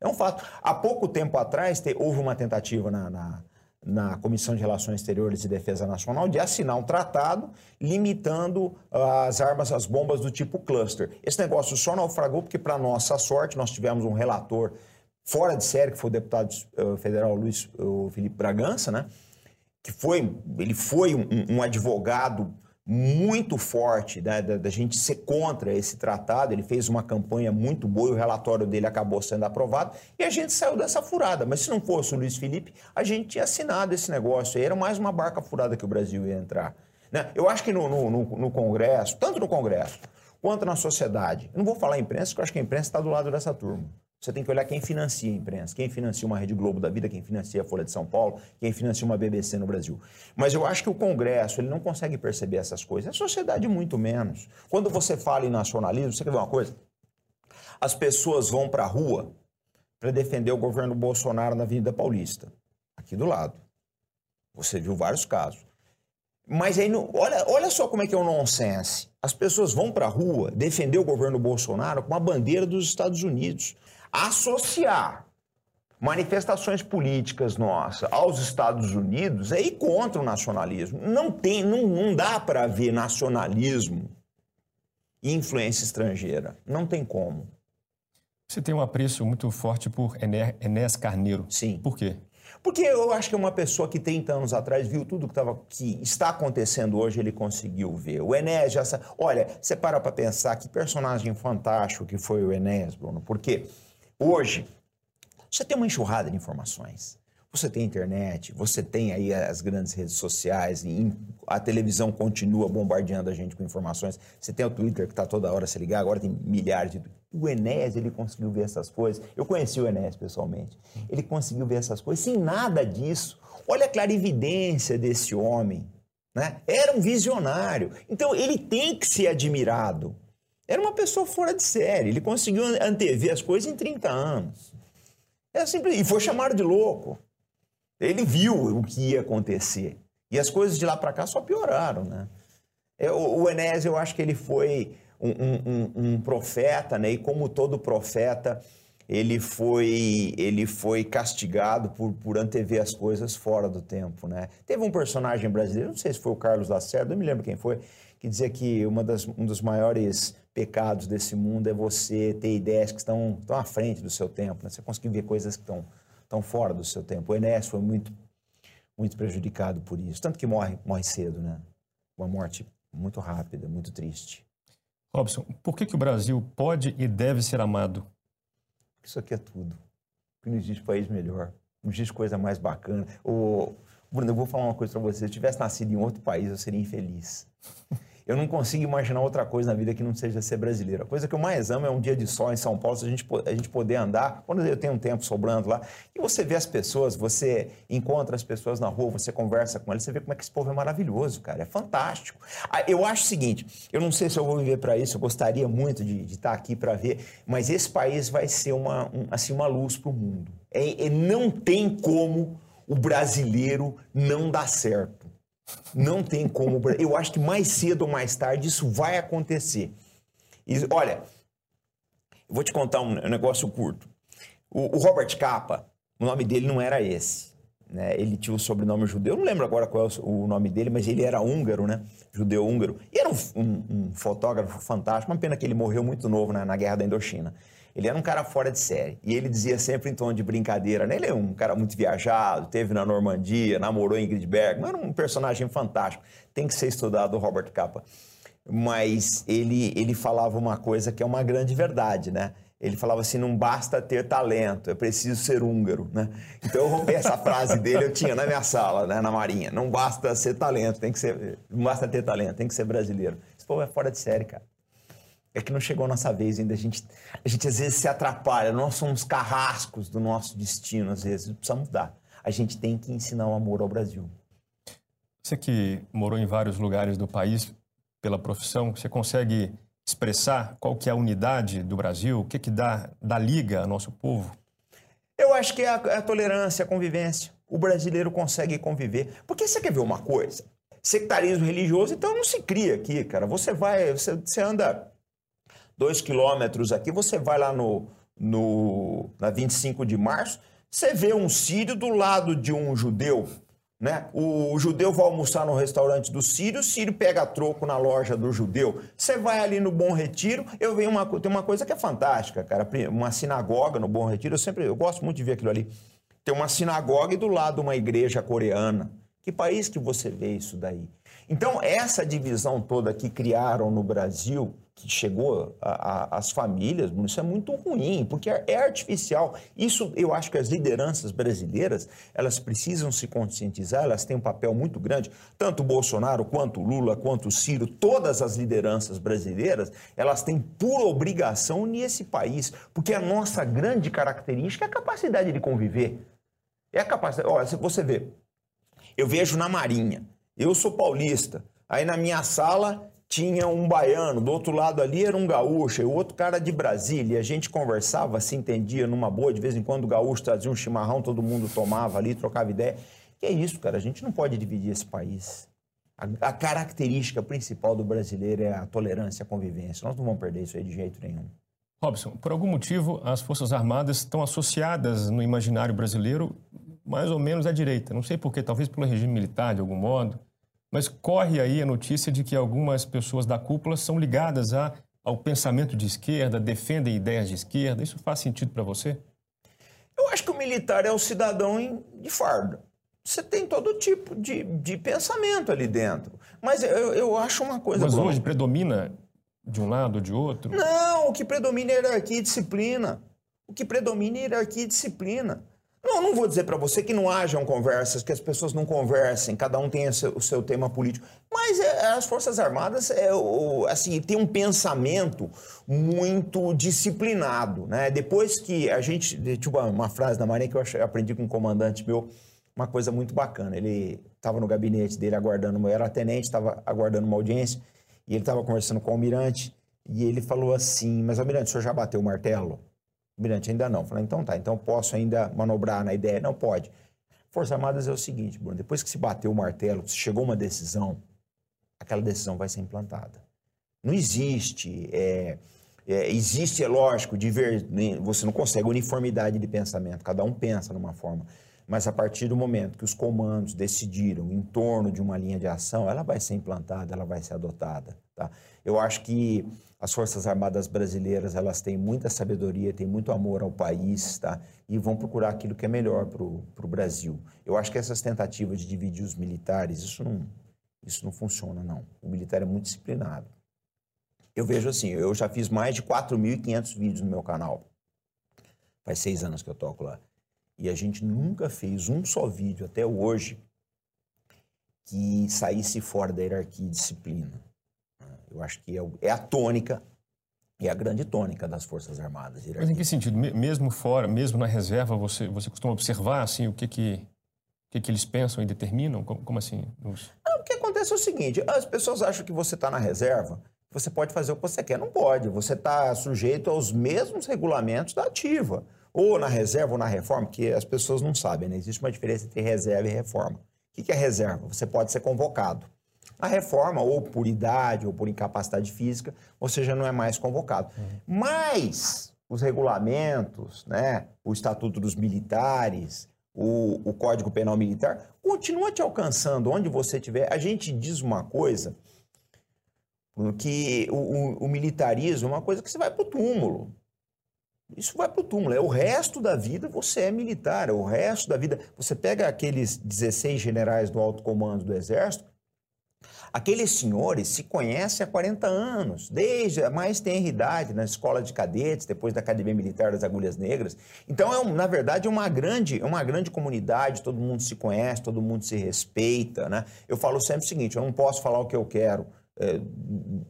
É um fato. Há pouco tempo atrás, houve uma tentativa na, na, na, Comissão de Relações Exteriores e Defesa Nacional de assinar um tratado limitando as armas, as bombas do tipo cluster. Esse negócio só naufragou porque, para nossa sorte, nós tivemos um relator fora de série, que foi o deputado uh, federal Luiz Felipe Bragança, né? que foi, ele foi um, um advogado muito forte né, da, da, gente ser contra esse tratado. Ele fez uma campanha muito boa e o relatório dele acabou sendo aprovado e a gente saiu dessa furada. Mas se não fosse o Luiz Felipe, a gente tinha assinado esse negócio. Era mais uma barca furada que o Brasil ia entrar. Né? Eu acho que no, no, no, no Congresso, tanto no Congresso quanto na sociedade, eu não vou falar imprensa, porque eu acho que a imprensa está do lado dessa turma. Você tem que olhar quem financia a imprensa, quem financia uma Rede Globo da vida, quem financia a Folha de São Paulo, quem financia uma BBC no Brasil. Mas eu acho que o Congresso ele não consegue perceber essas coisas. A sociedade muito menos. Quando você fala em nacionalismo, você quer ver uma coisa? As pessoas vão para a rua para defender o governo Bolsonaro na Avenida Paulista, aqui do lado. Você viu vários casos. Mas aí, olha, olha só como é que é o nonsense. As pessoas vão para a rua defender o governo Bolsonaro com a bandeira dos Estados Unidos. Associar manifestações políticas nossas aos Estados Unidos é ir contra o nacionalismo. Não tem, não, não dá para ver nacionalismo e influência estrangeira. Não tem como. Você tem um apreço muito forte por Enéas Carneiro. Sim. Por quê? Porque eu acho que é uma pessoa que 30 anos atrás viu tudo que, tava, que está acontecendo hoje, ele conseguiu ver. O Enéas já sabe. Olha, você para para pensar que personagem fantástico que foi o Enéas, Bruno, porque hoje você tem uma enxurrada de informações. Você tem internet, você tem aí as grandes redes sociais, a televisão continua bombardeando a gente com informações. Você tem o Twitter que está toda hora se ligar, agora tem milhares de. O Enéas, ele conseguiu ver essas coisas. Eu conheci o Enéas pessoalmente. Ele conseguiu ver essas coisas sem nada disso. Olha a clarividência desse homem. Né? Era um visionário. Então, ele tem que ser admirado. Era uma pessoa fora de série. Ele conseguiu antever as coisas em 30 anos. É simples. E foi chamado de louco. Ele viu o que ia acontecer. E as coisas de lá para cá só pioraram, né? É, o, o Enéas, eu acho que ele foi um, um, um, profeta, né? E como todo profeta, ele foi, ele foi castigado por, por antever as coisas fora do tempo, né? Teve um personagem brasileiro, não sei se foi o Carlos Lacerda, não me lembro quem foi, que dizia que uma das, um dos maiores pecados desse mundo é você ter ideias que estão, estão à frente do seu tempo, né? Você conseguir ver coisas que estão estão fora do seu tempo. O Enéas foi muito, muito prejudicado por isso. Tanto que morre, morre cedo, né? Uma morte muito rápida, muito triste. Robson, por que, que o Brasil pode e deve ser amado? Isso aqui é tudo. Porque não existe país melhor. Não existe coisa mais bacana. O... Bruno, eu vou falar uma coisa para você. Se eu tivesse nascido em outro país, eu seria infeliz. Eu não consigo imaginar outra coisa na vida que não seja ser brasileiro. A coisa que eu mais amo é um dia de sol em São Paulo, a gente, a gente poder andar, quando eu tenho um tempo sobrando lá, e você vê as pessoas, você encontra as pessoas na rua, você conversa com elas, você vê como é que esse povo é maravilhoso, cara, é fantástico. Ah, eu acho o seguinte, eu não sei se eu vou viver para isso, eu gostaria muito de, de estar aqui para ver, mas esse país vai ser uma, um, assim, uma luz para o mundo. É, é, não tem como o brasileiro não dar certo. Não tem como. Eu acho que mais cedo ou mais tarde isso vai acontecer. E, olha, vou te contar um negócio curto. O, o Robert Capa, o nome dele não era esse. Né? Ele tinha o sobrenome judeu, eu não lembro agora qual é o nome dele, mas ele era húngaro, né? Judeu húngaro. E era um, um, um fotógrafo fantástico. Uma pena que ele morreu muito novo né? na Guerra da Indochina. Ele era um cara fora de série. E ele dizia sempre em tom de brincadeira, né? Ele é um cara muito viajado, teve na Normandia, namorou Ingrid Bergman, era um personagem fantástico. Tem que ser estudado o Robert Capa. Mas ele, ele falava uma coisa que é uma grande verdade, né? Ele falava assim: não basta ter talento, é preciso ser húngaro, né? Então eu rompei essa frase dele, eu tinha na minha sala, né, na Marinha. Não basta ser talento, tem que ser. Não basta ter talento, tem que ser brasileiro. Esse povo é fora de série, cara é que não chegou a nossa vez ainda. A gente, a gente às vezes se atrapalha, nós somos carrascos do nosso destino, às vezes, precisa mudar. A gente tem que ensinar o amor ao Brasil. Você que morou em vários lugares do país pela profissão, você consegue expressar qual que é a unidade do Brasil? O que, que dá, dá liga ao nosso povo? Eu acho que é a, é a tolerância, a convivência. O brasileiro consegue conviver. Porque você quer ver uma coisa? Sectarismo religioso, então não se cria aqui, cara. Você vai, você, você anda dois quilômetros aqui, você vai lá no, no, na 25 de março, você vê um sírio do lado de um judeu. Né? O, judeu vai almoçar no restaurante do sírio, o sírio pega troco na loja do judeu. Você vai ali no Bom Retiro, eu venho uma, tem uma coisa que é fantástica, cara. Uma sinagoga no Bom Retiro, eu sempre eu gosto muito de ver aquilo ali. Tem uma sinagoga e do lado uma igreja coreana. Que país que você vê isso daí? Então, essa divisão toda que criaram no Brasil, que chegou às famílias, isso é muito ruim, porque é, é artificial. Isso eu acho que as lideranças brasileiras, elas precisam se conscientizar, elas têm um papel muito grande, tanto Bolsonaro, quanto Lula, quanto Ciro, todas as lideranças brasileiras, elas têm pura obrigação nesse país, porque a nossa grande característica é a capacidade de conviver. É a capacidade. Olha, você vê, eu vejo na Marinha, eu sou paulista, aí na minha sala tinha um baiano, do outro lado ali era um gaúcho, e o outro cara de Brasília. A gente conversava, se entendia numa boa, de vez em quando o gaúcho trazia um chimarrão, todo mundo tomava ali, trocava ideia. Que é isso, cara, a gente não pode dividir esse país. A, a característica principal do brasileiro é a tolerância, a convivência. Nós não vamos perder isso aí de jeito nenhum. Robson, por algum motivo, as Forças Armadas estão associadas no imaginário brasileiro mais ou menos à direita. Não sei porquê, talvez pelo regime militar, de algum modo. Mas corre aí a notícia de que algumas pessoas da cúpula são ligadas a, ao pensamento de esquerda, defendem ideias de esquerda. Isso faz sentido para você? Eu acho que o militar é o cidadão de farda. Você tem todo tipo de, de pensamento ali dentro. Mas eu, eu acho uma coisa. Mas hoje predomina de um lado ou de outro? Não, o que predomina é hierarquia e disciplina. O que predomina é hierarquia e disciplina. Não, não vou dizer para você que não hajam conversas, que as pessoas não conversem, cada um tem o seu, tema político. Mas é, as Forças Armadas é, assim, tem um pensamento muito disciplinado. Né? Depois que a gente. Tipo, uma frase da Marinha que eu, aprendi com um comandante meu, uma coisa muito bacana. Ele estava no gabinete dele aguardando, era tenente, estava aguardando uma audiência, e ele estava conversando com o almirante, e ele falou assim: Mas, almirante, o senhor já bateu o martelo? Mirante, ainda não. Falei, então tá, então posso ainda manobrar na ideia? Não pode. Forças Armadas é o seguinte, Bruno, depois que se bateu o martelo, se chegou uma decisão, aquela decisão vai ser implantada. Não existe, é, é, existe, é lógico, diver, você não consegue uniformidade de pensamento, cada um pensa numa forma, mas a partir do momento que os comandos decidiram em torno de uma linha de ação, ela vai ser implantada, ela vai ser adotada. Tá? Eu acho que as Forças Armadas brasileiras elas têm muita sabedoria, têm muito amor ao país, tá? E vão procurar aquilo que é melhor para o Brasil. Eu acho que essas tentativas de dividir os militares, isso não, isso não funciona, não. O militar é muito disciplinado. Eu vejo assim, eu já fiz mais de 4.500 vídeos no meu canal. Faz seis anos que eu toco lá. E a gente nunca fez um só vídeo até hoje que saísse fora da hierarquia e disciplina. Eu acho que é, é a tônica, é a grande tônica das Forças Armadas. Mas em que sentido? Mesmo fora, mesmo na reserva, você, você costuma observar assim, o que, que, o que, que eles pensam e determinam? Como, como assim? Nos... Não, o que acontece é o seguinte, as pessoas acham que você está na reserva, você pode fazer o que você quer. Não pode. Você está sujeito aos mesmos regulamentos da ativa. Ou na reserva ou na reforma, que as pessoas não sabem, né? Existe uma diferença entre reserva e reforma. O que é reserva? Você pode ser convocado. A reforma, ou por idade, ou por incapacidade física, você já não é mais convocado. Uhum. Mas os regulamentos, né, o Estatuto dos Militares, o, o Código Penal Militar, continua te alcançando onde você estiver. A gente diz uma coisa que o, o, o militarismo é uma coisa que você vai para o túmulo. Isso vai para o túmulo. É o resto da vida você é militar. É o resto da vida. Você pega aqueles 16 generais do alto comando do Exército, Aqueles senhores se conhecem há 40 anos, desde a mais tenra idade, na escola de cadetes, depois da Academia Militar das Agulhas Negras. Então, é, na verdade, é uma grande, é uma grande comunidade, todo mundo se conhece, todo mundo se respeita. Né? Eu falo sempre o seguinte: eu não posso falar o que eu quero, é,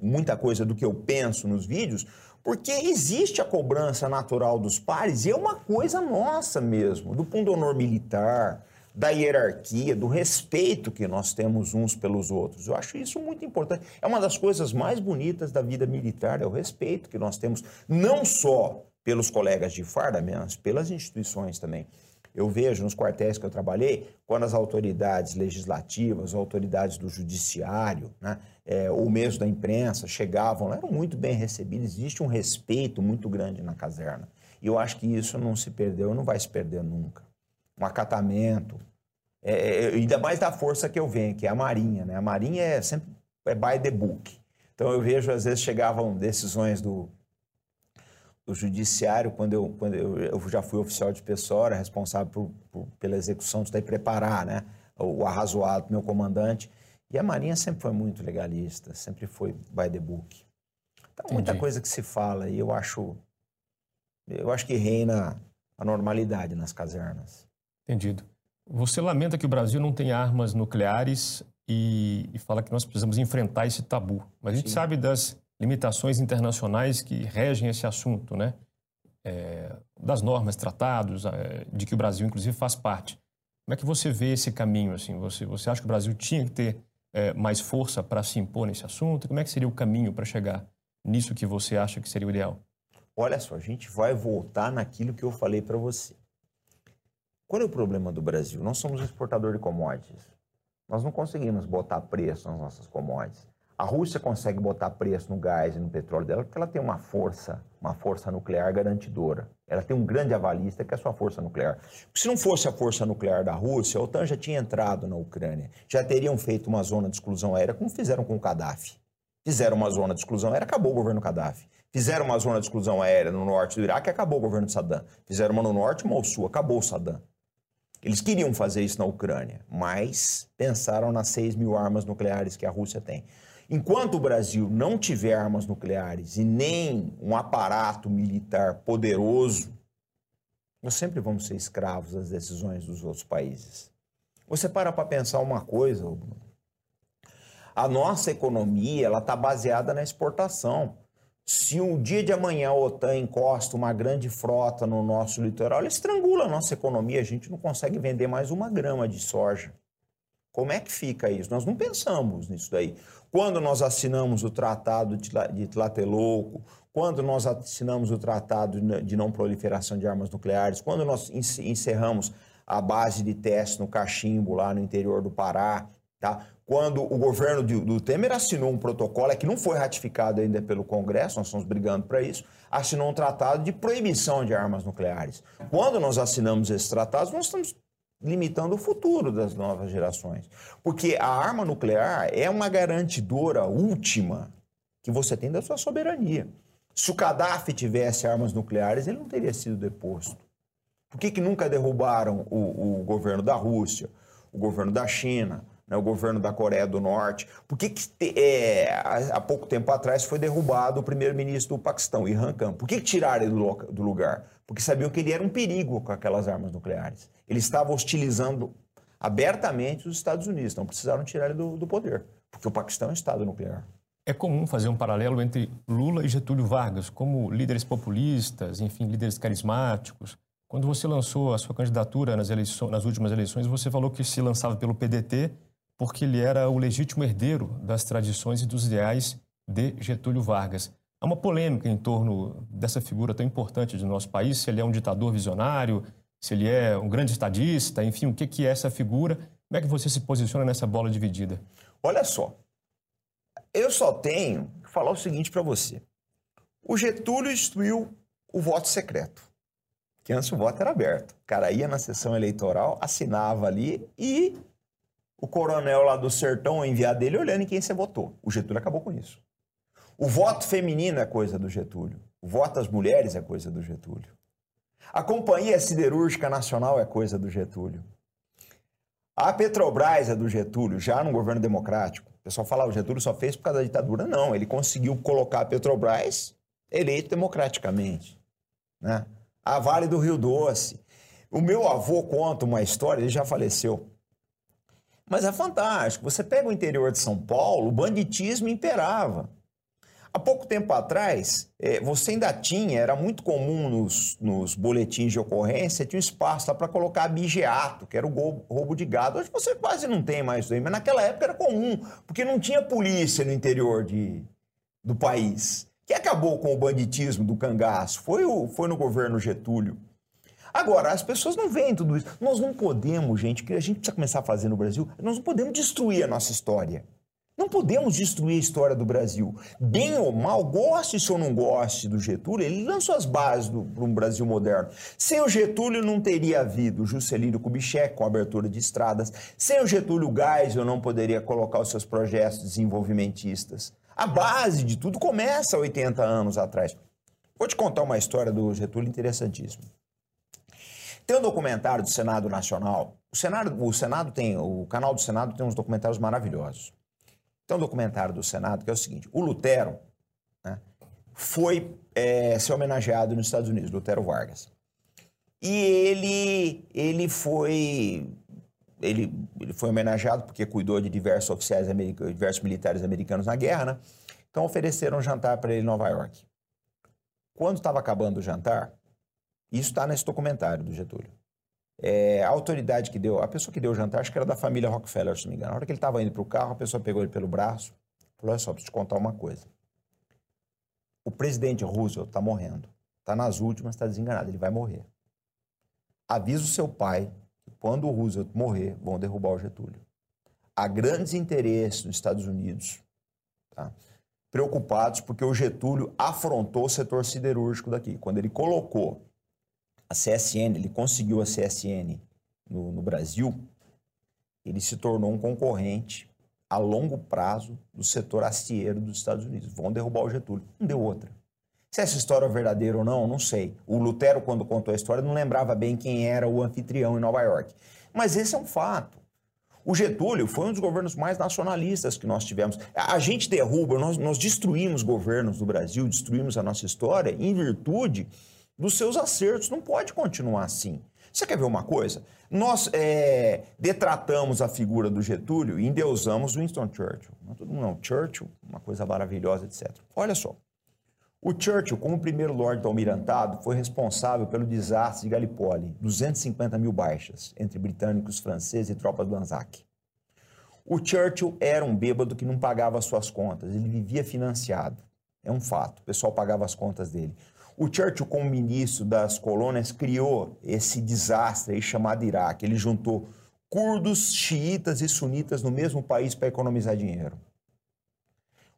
muita coisa do que eu penso nos vídeos, porque existe a cobrança natural dos pares e é uma coisa nossa mesmo, do pundonor militar da hierarquia, do respeito que nós temos uns pelos outros. Eu acho isso muito importante. É uma das coisas mais bonitas da vida militar, é o respeito que nós temos, não só pelos colegas de farda, mas pelas instituições também. Eu vejo nos quartéis que eu trabalhei, quando as autoridades legislativas, autoridades do judiciário, né, é, ou mesmo da imprensa, chegavam, eram muito bem recebidos, existe um respeito muito grande na caserna. E eu acho que isso não se perdeu, não vai se perder nunca um acatamento. É, é, ainda mais da força que eu venho, que é a Marinha. Né? A Marinha é sempre é by the book. Então eu vejo, às vezes, chegavam decisões do, do judiciário, quando, eu, quando eu, eu já fui oficial de pessoa, responsável por, por, pela execução, de preparar né? o arrazoado meu comandante. E a Marinha sempre foi muito legalista, sempre foi by the book. Então, muita coisa que se fala e eu acho, eu acho que reina a normalidade nas casernas. Entendido. Você lamenta que o Brasil não tem armas nucleares e, e fala que nós precisamos enfrentar esse tabu. Mas a gente Sim. sabe das limitações internacionais que regem esse assunto, né? É, das normas, tratados, é, de que o Brasil, inclusive, faz parte. Como é que você vê esse caminho? Assim? Você, você acha que o Brasil tinha que ter é, mais força para se impor nesse assunto? Como é que seria o caminho para chegar nisso que você acha que seria o ideal? Olha só, a gente vai voltar naquilo que eu falei para você. Qual é o problema do Brasil? Nós somos exportador de commodities. Nós não conseguimos botar preço nas nossas commodities. A Rússia consegue botar preço no gás e no petróleo dela porque ela tem uma força, uma força nuclear garantidora. Ela tem um grande avalista que é a sua força nuclear. se não fosse a força nuclear da Rússia, a OTAN já tinha entrado na Ucrânia. Já teriam feito uma zona de exclusão aérea como fizeram com o Gaddafi. Fizeram uma zona de exclusão aérea, acabou o governo Gaddafi. Fizeram uma zona de exclusão aérea no norte do Iraque, acabou o governo Saddam. Fizeram uma no norte, uma ao sul, acabou o Saddam. Eles queriam fazer isso na Ucrânia, mas pensaram nas 6 mil armas nucleares que a Rússia tem. Enquanto o Brasil não tiver armas nucleares e nem um aparato militar poderoso, nós sempre vamos ser escravos das decisões dos outros países. Você para para pensar uma coisa. A nossa economia ela está baseada na exportação. Se um dia de amanhã a OTAN encosta uma grande frota no nosso litoral, ela estrangula a nossa economia, a gente não consegue vender mais uma grama de soja. Como é que fica isso? Nós não pensamos nisso daí. Quando nós assinamos o Tratado de Tlatelolco, quando nós assinamos o Tratado de Não Proliferação de Armas Nucleares, quando nós encerramos a base de teste no Cachimbo, lá no interior do Pará, tá? Quando o governo do Temer assinou um protocolo, é que não foi ratificado ainda pelo Congresso, nós estamos brigando para isso, assinou um tratado de proibição de armas nucleares. Quando nós assinamos esses tratados, nós estamos limitando o futuro das novas gerações. Porque a arma nuclear é uma garantidora última que você tem da sua soberania. Se o Gaddafi tivesse armas nucleares, ele não teria sido deposto. Por que, que nunca derrubaram o, o governo da Rússia, o governo da China, né, o governo da Coreia do Norte? Por que, que é, há pouco tempo atrás foi derrubado o primeiro-ministro do Paquistão, Irhan Khan? Por que, que tiraram ele do, do lugar? Porque sabiam que ele era um perigo com aquelas armas nucleares. Ele estava hostilizando abertamente os Estados Unidos, então precisaram tirar ele do, do poder, porque o Paquistão é um Estado nuclear. É comum fazer um paralelo entre Lula e Getúlio Vargas, como líderes populistas, enfim, líderes carismáticos. Quando você lançou a sua candidatura nas, eleições, nas últimas eleições, você falou que se lançava pelo PDT porque ele era o legítimo herdeiro das tradições e dos ideais de Getúlio Vargas. Há uma polêmica em torno dessa figura tão importante do nosso país, se ele é um ditador visionário, se ele é um grande estadista, enfim, o que é essa figura? Como é que você se posiciona nessa bola dividida? Olha só, eu só tenho que falar o seguinte para você. O Getúlio instituiu o voto secreto, que antes o voto era aberto. O cara ia na sessão eleitoral, assinava ali e o coronel lá do sertão enviar dele olhando em quem você votou. O Getúlio acabou com isso. O voto feminino é coisa do Getúlio. O voto das mulheres é coisa do Getúlio. A Companhia Siderúrgica Nacional é coisa do Getúlio. A Petrobras é do Getúlio, já no governo democrático. O pessoal fala, o Getúlio só fez por causa da ditadura. Não, ele conseguiu colocar a Petrobras eleito democraticamente. Né? A Vale do Rio Doce. O meu avô conta uma história, ele já faleceu. Mas é fantástico. Você pega o interior de São Paulo, o banditismo imperava. Há pouco tempo atrás, é, você ainda tinha, era muito comum nos, nos boletins de ocorrência, tinha um espaço lá para colocar abigeato, que era o roubo de gado. Hoje você quase não tem mais isso aí, mas naquela época era comum, porque não tinha polícia no interior de, do país. Que acabou com o banditismo do cangaço foi, o, foi no governo Getúlio. Agora, as pessoas não veem tudo isso. Nós não podemos, gente, que a gente precisa começar a fazer no Brasil, nós não podemos destruir a nossa história. Não podemos destruir a história do Brasil. Bem ou mal, goste ou não goste do Getúlio, ele lançou as bases para um Brasil moderno. Sem o Getúlio não teria havido Juscelino Kubitschek com a abertura de estradas. Sem o Getúlio Geisel não poderia colocar os seus projetos desenvolvimentistas. A base de tudo começa 80 anos atrás. Vou te contar uma história do Getúlio interessantíssima. Tem um documentário do Senado Nacional. O Senado, o Senado tem, o canal do Senado tem uns documentários maravilhosos. Tem um documentário do Senado que é o seguinte: o Lutero, né, foi é, ser homenageado nos Estados Unidos, Lutero Vargas. E ele, ele foi ele, ele foi homenageado porque cuidou de diversos oficiais americanos, diversos militares americanos na guerra, né? Então ofereceram um jantar para ele em Nova York. Quando estava acabando o jantar, isso está nesse documentário do Getúlio. É, a autoridade que deu, a pessoa que deu o jantar, acho que era da família Rockefeller, se não me engano. Na hora que ele estava indo para o carro, a pessoa pegou ele pelo braço falou: Olha só, preciso te contar uma coisa. O presidente Roosevelt está morrendo. Está nas últimas, está desenganado. Ele vai morrer. Avisa o seu pai que quando o Roosevelt morrer, vão derrubar o Getúlio. Há grandes interesses nos Estados Unidos, tá? preocupados porque o Getúlio afrontou o setor siderúrgico daqui. Quando ele colocou a CSN, ele conseguiu a CSN no, no Brasil, ele se tornou um concorrente a longo prazo do setor acieiro dos Estados Unidos. Vão derrubar o Getúlio. Não deu outra. Se essa história é verdadeira ou não, não sei. O Lutero, quando contou a história, não lembrava bem quem era o anfitrião em Nova York. Mas esse é um fato. O Getúlio foi um dos governos mais nacionalistas que nós tivemos. A gente derruba, nós, nós destruímos governos do Brasil, destruímos a nossa história em virtude dos seus acertos. Não pode continuar assim. Você quer ver uma coisa? Nós é, detratamos a figura do Getúlio e endeusamos Winston Churchill. Não, todo mundo não. Churchill, uma coisa maravilhosa, etc. Olha só. O Churchill, como primeiro Lorde do Almirantado, foi responsável pelo desastre de Gallipoli, 250 mil baixas entre britânicos, franceses e tropas do Anzac. O Churchill era um bêbado que não pagava suas contas, ele vivia financiado. É um fato, o pessoal pagava as contas dele. O Churchill, como ministro das colônias, criou esse desastre chamado Iraque. Ele juntou curdos, xiitas e sunitas no mesmo país para economizar dinheiro.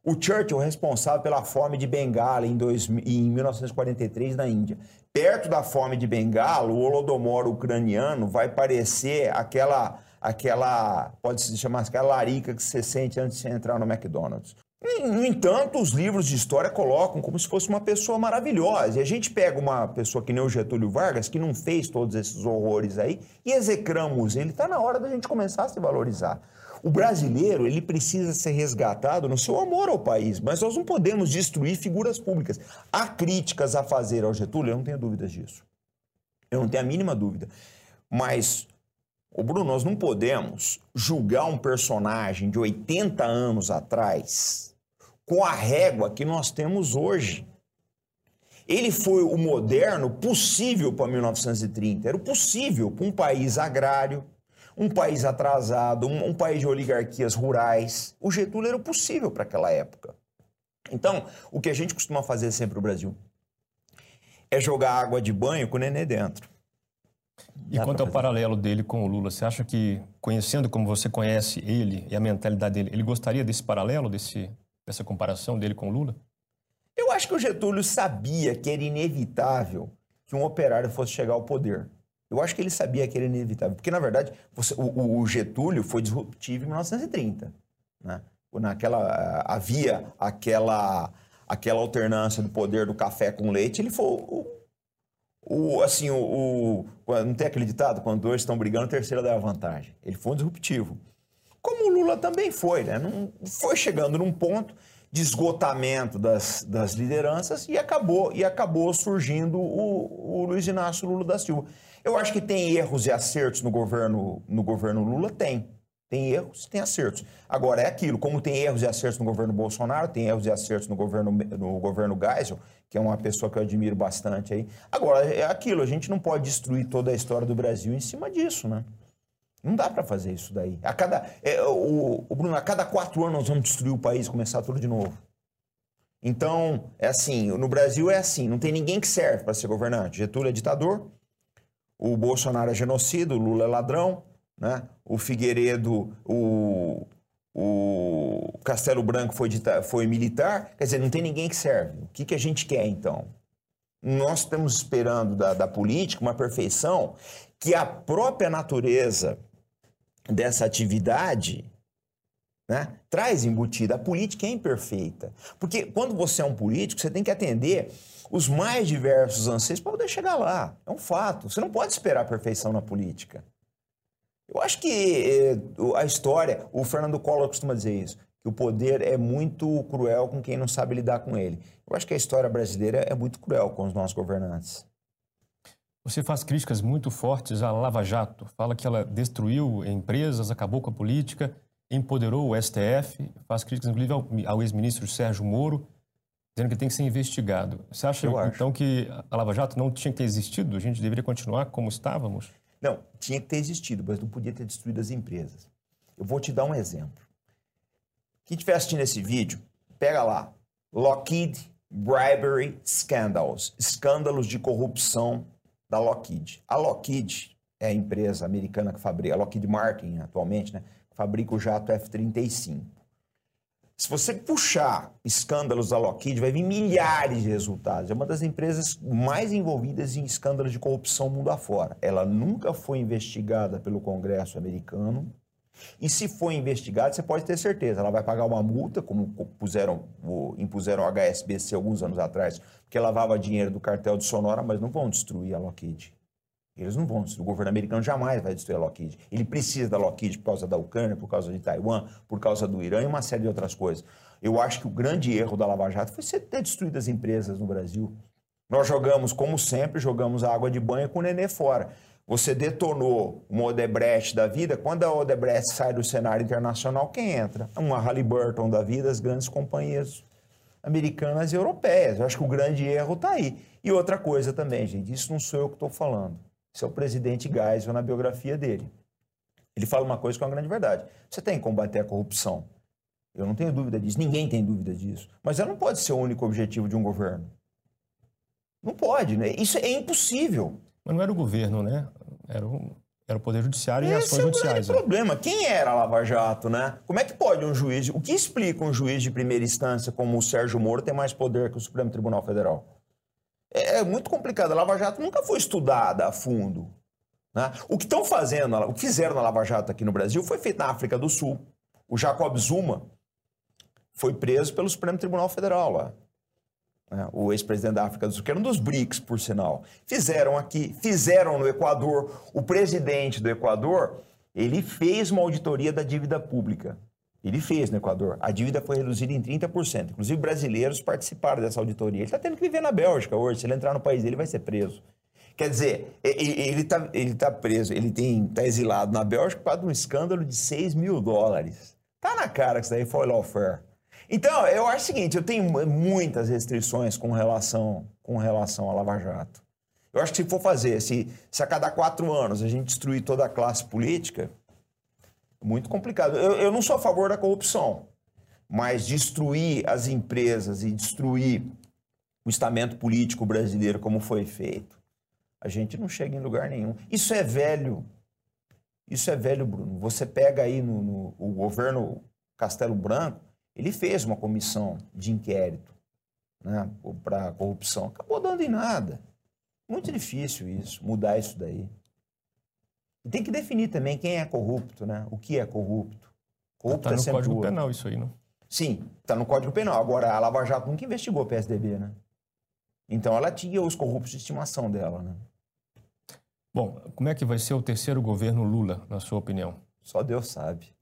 O Churchill responsável pela fome de Bengala em, dois, em 1943 na Índia. Perto da fome de Bengala, o Holodomor ucraniano vai parecer aquela, aquela pode se chamar aquela larica que você sente antes de entrar no McDonald's. No entanto, os livros de história colocam como se fosse uma pessoa maravilhosa. E a gente pega uma pessoa que nem o Getúlio Vargas, que não fez todos esses horrores aí, e execramos ele. Está na hora da gente começar a se valorizar. O brasileiro, ele precisa ser resgatado no seu amor ao país, mas nós não podemos destruir figuras públicas. Há críticas a fazer ao Getúlio, eu não tenho dúvidas disso. Eu não tenho a mínima dúvida. Mas, o Bruno, nós não podemos julgar um personagem de 80 anos atrás com a régua que nós temos hoje. Ele foi o moderno possível para 1930. Era o possível para um país agrário, um país atrasado, um, um, país de oligarquias rurais. O Getúlio era o possível para aquela época. Então, o que a gente costuma fazer sempre no Brasil é jogar água de banho com o nenê dentro. E quanto ao paralelo dele com o Lula, você acha que, conhecendo como você conhece ele e a mentalidade dele, ele gostaria desse paralelo, desse, dessa comparação dele com Lula? Eu acho que o Getúlio sabia que era inevitável que um operário fosse chegar ao poder. Eu acho que ele sabia que era inevitável. Porque, na verdade, você, o, o, Getúlio foi disruptivo em 1930. Né? Naquela, havia aquela, aquela alternância do poder do café com leite. Ele foi o, o assim, o, o, não tem acreditado? Quando dois estão brigando, o terceiro dá a vantagem. Ele foi um disruptivo. Como o Lula também foi, né? Não, foi chegando num ponto de esgotamento das, das lideranças e acabou, e acabou surgindo o, o Luiz Inácio Lula da Silva. Eu acho que tem erros e acertos no governo, no governo Lula? Tem. Tem erros, tem acertos. Agora, é aquilo, como tem erros e acertos no governo Bolsonaro, tem erros e acertos no governo, no governo Geisel, que é uma pessoa que eu admiro bastante aí. Agora, é aquilo, a gente não pode destruir toda a história do Brasil em cima disso, né? Não dá para fazer isso daí. A cada, é, o, o, Bruno, a cada quatro anos nós vamos destruir o país e começar tudo de novo. Então, é assim, no Brasil é assim, não tem ninguém que serve para ser governante. Getúlio é ditador, o Bolsonaro é genocida, o Lula é ladrão, né? o Figueiredo, o, o Castelo Branco foi, foi militar. Quer dizer, não tem ninguém que serve. O que, que a gente quer, então? Nós estamos esperando da, da política uma perfeição que a própria natureza dessa atividade né, traz embutida. A política é imperfeita. Porque quando você é um político, você tem que atender os mais diversos anseios para poder chegar lá. É um fato. Você não pode esperar a perfeição na política. Eu acho que eh, a história, o Fernando Collor costuma dizer isso, que o poder é muito cruel com quem não sabe lidar com ele. Eu acho que a história brasileira é muito cruel com os nossos governantes. Você faz críticas muito fortes à Lava Jato. Fala que ela destruiu empresas, acabou com a política, empoderou o STF, faz críticas, inclusive, ao, ao ex-ministro Sérgio Moro, dizendo que tem que ser investigado. Você acha, então, que a Lava Jato não tinha que ter existido? A gente deveria continuar como estávamos? Não, tinha que ter existido, mas não podia ter destruído as empresas. Eu vou te dar um exemplo. Quem estiver assistindo esse vídeo, pega lá. Lockheed Bribery Scandals. Escândalos de corrupção da Lockheed. A Lockheed é a empresa americana que fabrica, a Lockheed Martin atualmente, né? Fabrica o jato F-35. Se você puxar escândalos da Lockheed, vai vir milhares de resultados. É uma das empresas mais envolvidas em escândalos de corrupção mundo afora. Ela nunca foi investigada pelo Congresso americano. E se for investigada, você pode ter certeza, ela vai pagar uma multa, como puseram, impuseram o HSBC alguns anos atrás, porque lavava dinheiro do cartel de Sonora, mas não vão destruir a Lockheed. Eles não vão destruir. O governo americano jamais vai destruir a Lockheed. Ele precisa da Lockheed por causa da Ucrânia, por causa de Taiwan, por causa do Irã e uma série de outras coisas. Eu acho que o grande erro da Lava Jato foi ter destruído as empresas no Brasil. Nós jogamos, como sempre, jogamos a água de banho com o nenê fora. Você detonou uma Odebrecht da vida, quando a Odebrecht sai do cenário internacional, quem entra? Uma Halliburton da vida, as grandes companhias americanas e europeias. Eu acho que o grande erro está aí. E outra coisa também, gente, isso não sou eu que estou falando. Isso é o presidente Geisel na biografia dele. Ele fala uma coisa que é uma grande verdade. Você tem que combater a corrupção. Eu não tenho dúvida disso, ninguém tem dúvida disso. Mas ela não pode ser o único objetivo de um governo. Não pode, né? Isso é impossível. Mas não era o governo, né? Era o, era o Poder Judiciário Esse e ações judiciais. Esse é o né? problema. Quem era a Lava Jato, né? Como é que pode um juiz... O que explica um juiz de primeira instância como o Sérgio Moro ter mais poder que o Supremo Tribunal Federal? é, é muito complicado. A Lava Jato nunca foi estudada a fundo. Né? O que estão fazendo, o que fizeram na Lava Jato aqui no Brasil foi feito na África do Sul. O Jacob Zuma foi preso pelo Supremo Tribunal Federal lá. Né? O ex-presidente da África do Sul, que era um dos BRICS, por sinal. Fizeram aqui, fizeram no Equador. O presidente do Equador, ele fez uma auditoria da dívida pública. Ele fez no Equador. A dívida foi reduzida em 30%. Inclusive, brasileiros participaram dessa auditoria. Ele está tendo que viver na Bélgica hoje. Se ele entrar no país dele, vai ser preso. Quer dizer, ele está ele tá preso, ele está exilado na Bélgica por causa de um escândalo de 6 mil dólares. Tá na cara que isso daí foi lawfare. Então, eu acho o seguinte, eu tenho muitas restrições com relação, com relação à Lava Jato. Eu acho que se for fazer, se, se a cada quatro anos a gente destruir toda a classe política, muito complicado. Eu, eu não sou a favor da corrupção, mas destruir as empresas e destruir o estamento político brasileiro como foi feito, a gente não chega em lugar nenhum. Isso é velho. Isso é velho, Bruno. Você pega aí no, no o governo Castelo Branco, ele fez uma comissão de inquérito né, para corrupção. Acabou dando em nada. Muito difícil isso, mudar isso daí. E tem que definir também quem é corrupto, né? O que é corrupto. Corrupto tá é no Código Penal isso aí, não? Sim, está no Código Penal. Agora, a Lava Jato nunca investigou o PSDB, né? Então, ela tinha os corruptos de estimação dela, né? Bom, como é que vai ser o terceiro governo Lula, na sua opinião? Só Deus sabe.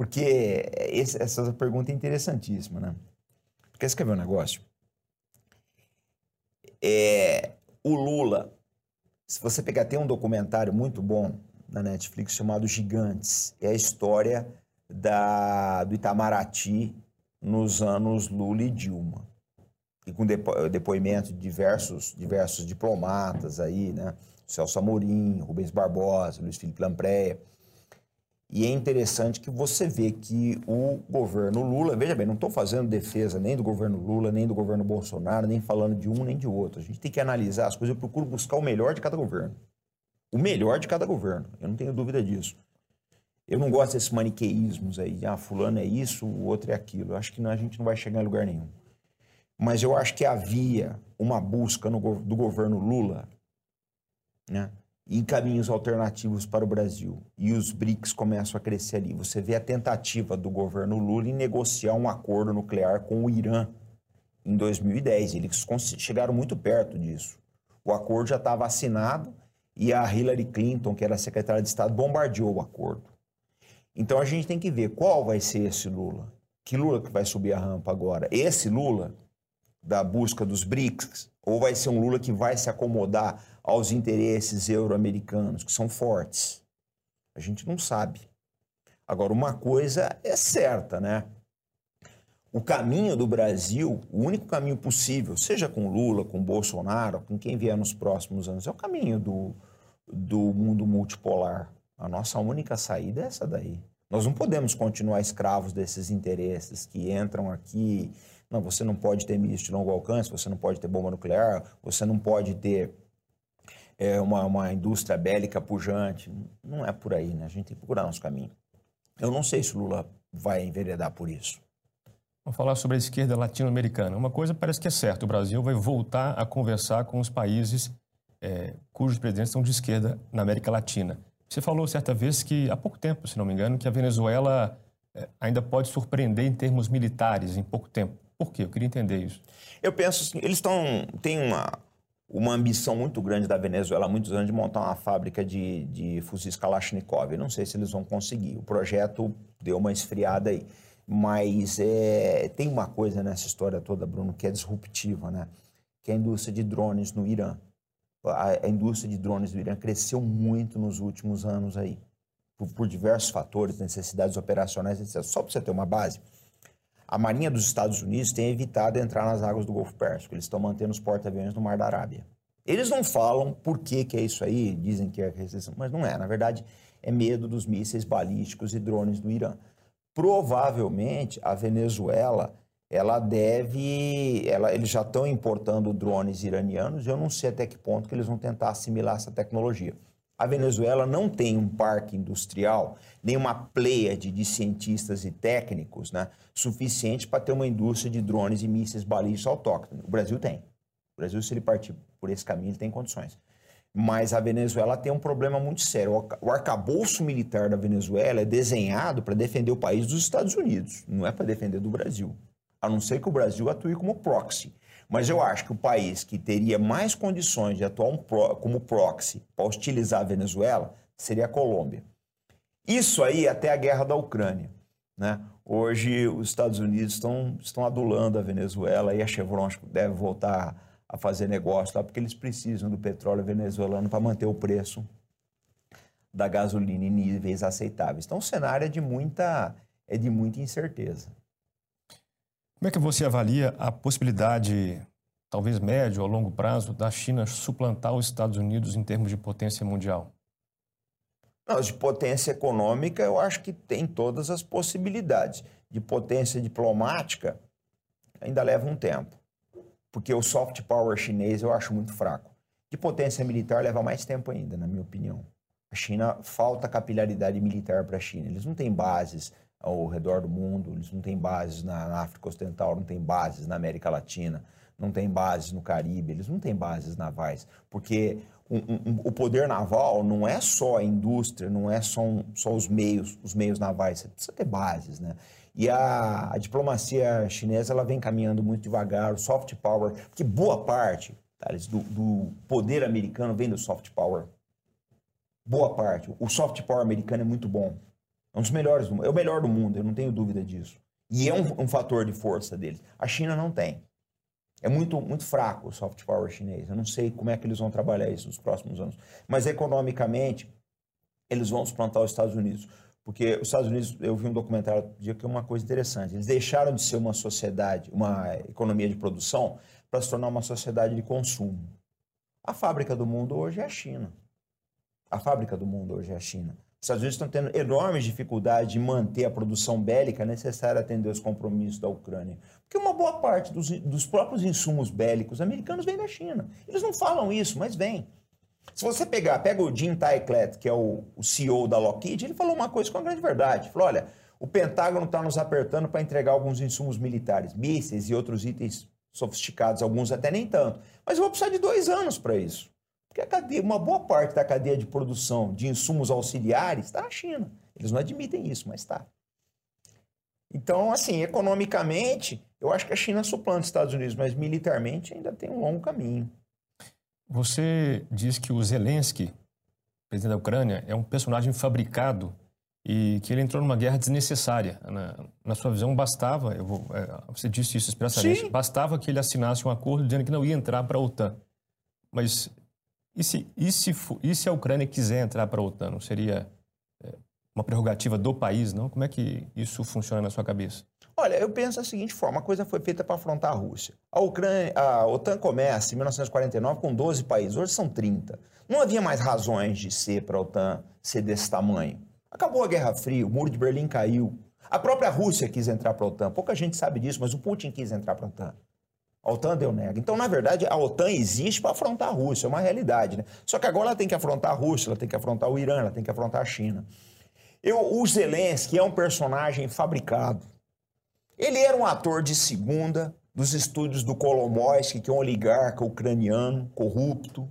Porque esse, essa pergunta é interessantíssima, né? Quer ver um negócio? É, o Lula se você pegar, tem um documentário muito bom na Netflix chamado Gigantes. É a história da, do Itamaraty nos anos Lula e Dilma. E com depo, depoimento de diversos, diversos diplomatas aí, né? Celso Amorim, Rubens Barbosa, Luiz Felipe Lampreia. E é interessante que você vê que o governo Lula, veja bem, não estou fazendo defesa nem do governo Lula, nem do governo Bolsonaro, nem falando de um nem de outro. A gente tem que analisar as coisas, eu procuro buscar o melhor de cada governo. O melhor de cada governo, eu não tenho dúvida disso. Eu não gosto desses maniqueísmos aí, ah, fulano é isso, o outro é aquilo. Eu acho que não, a gente não vai chegar em lugar nenhum. Mas eu acho que havia uma busca no, do governo Lula, né? Em caminhos alternativos para o Brasil. E os BRICS começam a crescer ali. Você vê a tentativa do governo Lula em negociar um acordo nuclear com o Irã em 2010. Eles chegaram muito perto disso. O acordo já estava assinado e a Hillary Clinton, que era secretária de Estado, bombardeou o acordo. Então a gente tem que ver qual vai ser esse Lula. Que Lula que vai subir a rampa agora? Esse Lula da busca dos BRICS ou vai ser um Lula que vai se acomodar aos interesses euro-americanos, que são fortes? A gente não sabe. Agora, uma coisa é certa, né? O caminho do Brasil, o único caminho possível, seja com Lula, com Bolsonaro, com quem vier nos próximos anos, é o caminho do, do mundo multipolar. A nossa única saída é essa daí. Nós não podemos continuar escravos desses interesses que entram aqui. Não, você não pode ter míssil de longo alcance, você não pode ter bomba nuclear, você não pode ter é, uma, uma indústria bélica pujante. Não é por aí, né? A gente tem que procurar nosso caminho. Eu não sei se o Lula vai enveredar por isso. Vamos falar sobre a esquerda latino-americana. Uma coisa parece que é certa: o Brasil vai voltar a conversar com os países é, cujos presidentes são de esquerda na América Latina. Você falou certa vez que, há pouco tempo, se não me engano, que a Venezuela é, ainda pode surpreender em termos militares em pouco tempo. Por quê? Eu queria entender isso. Eu penso assim, eles estão têm uma, uma ambição muito grande da Venezuela há muitos anos de montar uma fábrica de, de fuzis Kalashnikov. Não sei se eles vão conseguir. O projeto deu uma esfriada aí. Mas é, tem uma coisa nessa história toda, Bruno, que é disruptiva, né? Que é a indústria de drones no Irã. A, a indústria de drones do Irã cresceu muito nos últimos anos aí, por, por diversos fatores, necessidades operacionais, etc. Só para você ter uma base, a Marinha dos Estados Unidos tem evitado entrar nas águas do Golfo Pérsico. Eles estão mantendo os porta-aviões no Mar da Arábia. Eles não falam por que, que é isso aí, dizem que é restrição, mas não é. Na verdade, é medo dos mísseis balísticos e drones do Irã provavelmente a Venezuela ela deve, ela, eles já estão importando drones iranianos. Eu não sei até que ponto que eles vão tentar assimilar essa tecnologia. A Venezuela não tem um parque industrial, nem uma pleiade de cientistas e técnicos né, suficiente para ter uma indústria de drones e mísseis balísticos autóctones. O Brasil tem. O Brasil, se ele partir por esse caminho, ele tem condições. Mas a Venezuela tem um problema muito sério. O arcabouço militar da Venezuela é desenhado para defender o país dos Estados Unidos, não é para defender do Brasil. A não ser que o Brasil atue como proxy. Mas eu acho que o país que teria mais condições de atuar um pro, como proxy para hostilizar a Venezuela seria a Colômbia. Isso aí até a guerra da Ucrânia. Né? Hoje os Estados Unidos estão, estão adulando a Venezuela e a Chevron deve voltar a fazer negócio lá, porque eles precisam do petróleo venezuelano para manter o preço da gasolina em níveis aceitáveis. Então, o cenário é de muita, é de muita incerteza. Como é que você avalia a possibilidade, talvez médio ou longo prazo, da China suplantar os Estados Unidos em termos de potência mundial? Não, de potência econômica, eu acho que tem todas as possibilidades. De potência diplomática, ainda leva um tempo porque o soft power chinês eu acho muito fraco. De potência militar leva mais tempo ainda, na minha opinião. A China falta capilaridade militar para a China. Eles não têm bases ao redor do mundo, eles não têm bases na, África Ocidental, não têm bases na América Latina, não têm bases no Caribe, eles não têm bases navais, porque um, um, o poder naval não é só a indústria, não é só, um, só os meios, os meios navais, você precisa ter bases, né? E a, a, diplomacia chinesa ela vem caminhando muito devagar, o soft power, porque boa parte do, do poder americano vem do soft power. Boa parte. O soft power americano é muito bom. É um dos melhores do. É o melhor do mundo, eu não tenho dúvida disso. E é um, um fator de força deles. A China não tem. É muito, muito fraco o soft power chinês. Eu não sei como é que eles vão trabalhar isso nos próximos anos. Mas economicamente, eles vão suplantar os Estados Unidos. Porque os Estados Unidos, eu vi um documentário dia que é uma coisa interessante. Eles deixaram de ser uma sociedade, uma economia de produção, para se tornar uma sociedade de consumo. A fábrica do mundo hoje é a China. A fábrica do mundo hoje é a China. Os Estados Unidos estão tendo enormes dificuldades de manter a produção bélica necessária a atender os compromissos da Ucrânia. Porque uma boa parte dos, dos próprios insumos bélicos americanos vem da China. Eles não falam isso, mas vem. Se você pegar, pega o Jim Tyclet, que é o, o CEO da Lockheed, ele falou uma coisa com a grande verdade. Falou, olha, o Pentágono está nos apertando para entregar alguns insumos militares, mísseis e outros itens sofisticados, alguns até nem tanto. Mas eu vou precisar de dois anos para isso. Porque a cadeia, uma boa parte da cadeia de produção de insumos auxiliares está na China. Eles não admitem isso, mas está. Então, assim, economicamente, eu acho que a China suplanta os Estados Unidos, mas militarmente ainda tem um longo caminho. Você diz que o Zelensky, presidente da Ucrânia, é um personagem fabricado e que ele entrou numa guerra desnecessária. Na, na sua visão, bastava, vou, é, você disse isso expressamente, Sim. bastava que ele assinasse um acordo dizendo que não ia entrar para a OTAN. Mas e se, e, se, e se a Ucrânia quiser entrar para a OTAN? Não seria é, uma prerrogativa do país, não? Como é que isso funciona na sua cabeça? Olha, eu penso da seguinte forma: a coisa foi feita para afrontar a Rússia. A, Ucrânia, a OTAN começa em 1949 com 12 países, hoje são 30. Não havia mais razões de ser para a OTAN ser desse tamanho. Acabou a Guerra Fria, o Muro de Berlim caiu. A própria Rússia quis entrar para a OTAN. Pouca gente sabe disso, mas o Putin quis entrar para a OTAN. A OTAN deu nega. Então, na verdade, a OTAN existe para afrontar a Rússia, é uma realidade. Né? Só que agora ela tem que afrontar a Rússia, ela tem que afrontar o Irã, ela tem que afrontar a China. Eu, o Zelensky é um personagem fabricado. Ele era um ator de segunda dos estúdios do Kolomoisky, que é um oligarca ucraniano, corrupto,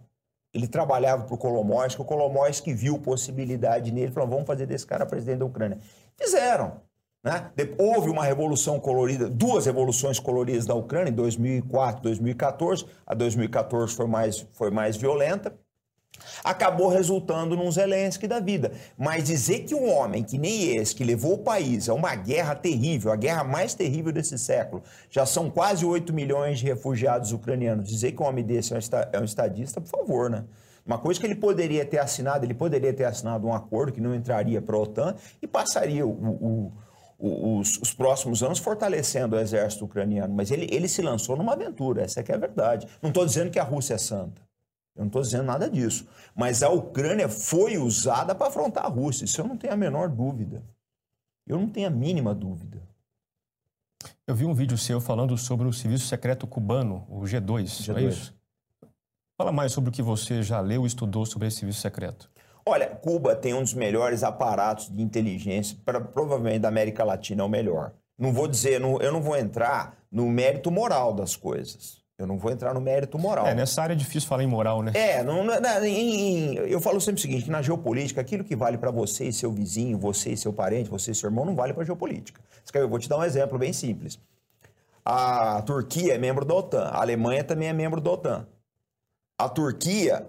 ele trabalhava para o Kolomoisky, o Kolomoisky viu possibilidade nele, falou, vamos fazer desse cara presidente da Ucrânia. Fizeram. Né? Houve uma revolução colorida, duas revoluções coloridas da Ucrânia, em 2004 2014. A 2014 foi mais, foi mais violenta acabou resultando num Zelensky da vida. Mas dizer que um homem que nem esse, que levou o país a uma guerra terrível, a guerra mais terrível desse século, já são quase 8 milhões de refugiados ucranianos, dizer que um homem desse é um estadista, por favor, né? Uma coisa que ele poderia ter assinado, ele poderia ter assinado um acordo que não entraria para a OTAN e passaria o, o, os, os, próximos anos fortalecendo o exército ucraniano. Mas ele, ele se lançou numa aventura, essa é que é a verdade. Não estou dizendo que a Rússia é santa. Eu não estou dizendo nada disso. Mas a Ucrânia foi usada para afrontar a Rússia. Isso eu não tenho a menor dúvida. Eu não tenho a mínima dúvida. Eu vi um vídeo seu falando sobre o serviço secreto cubano, o G2, G2. é isso? Fala mais sobre o que você já leu e estudou sobre esse serviço secreto. Olha, Cuba tem um dos melhores aparatos de inteligência, pra, provavelmente da América Latina é o melhor. Não vou dizer, não, eu não vou entrar no mérito moral das coisas. Eu não vou entrar no mérito moral. É, nessa área é difícil falar em moral, né? É, não, não, em, em, eu falo sempre o seguinte, na geopolítica, aquilo que vale para você e seu vizinho, você e seu parente, você e seu irmão, não vale para a geopolítica. Eu vou te dar um exemplo bem simples. A Turquia é membro da OTAN, a Alemanha também é membro da OTAN. A Turquia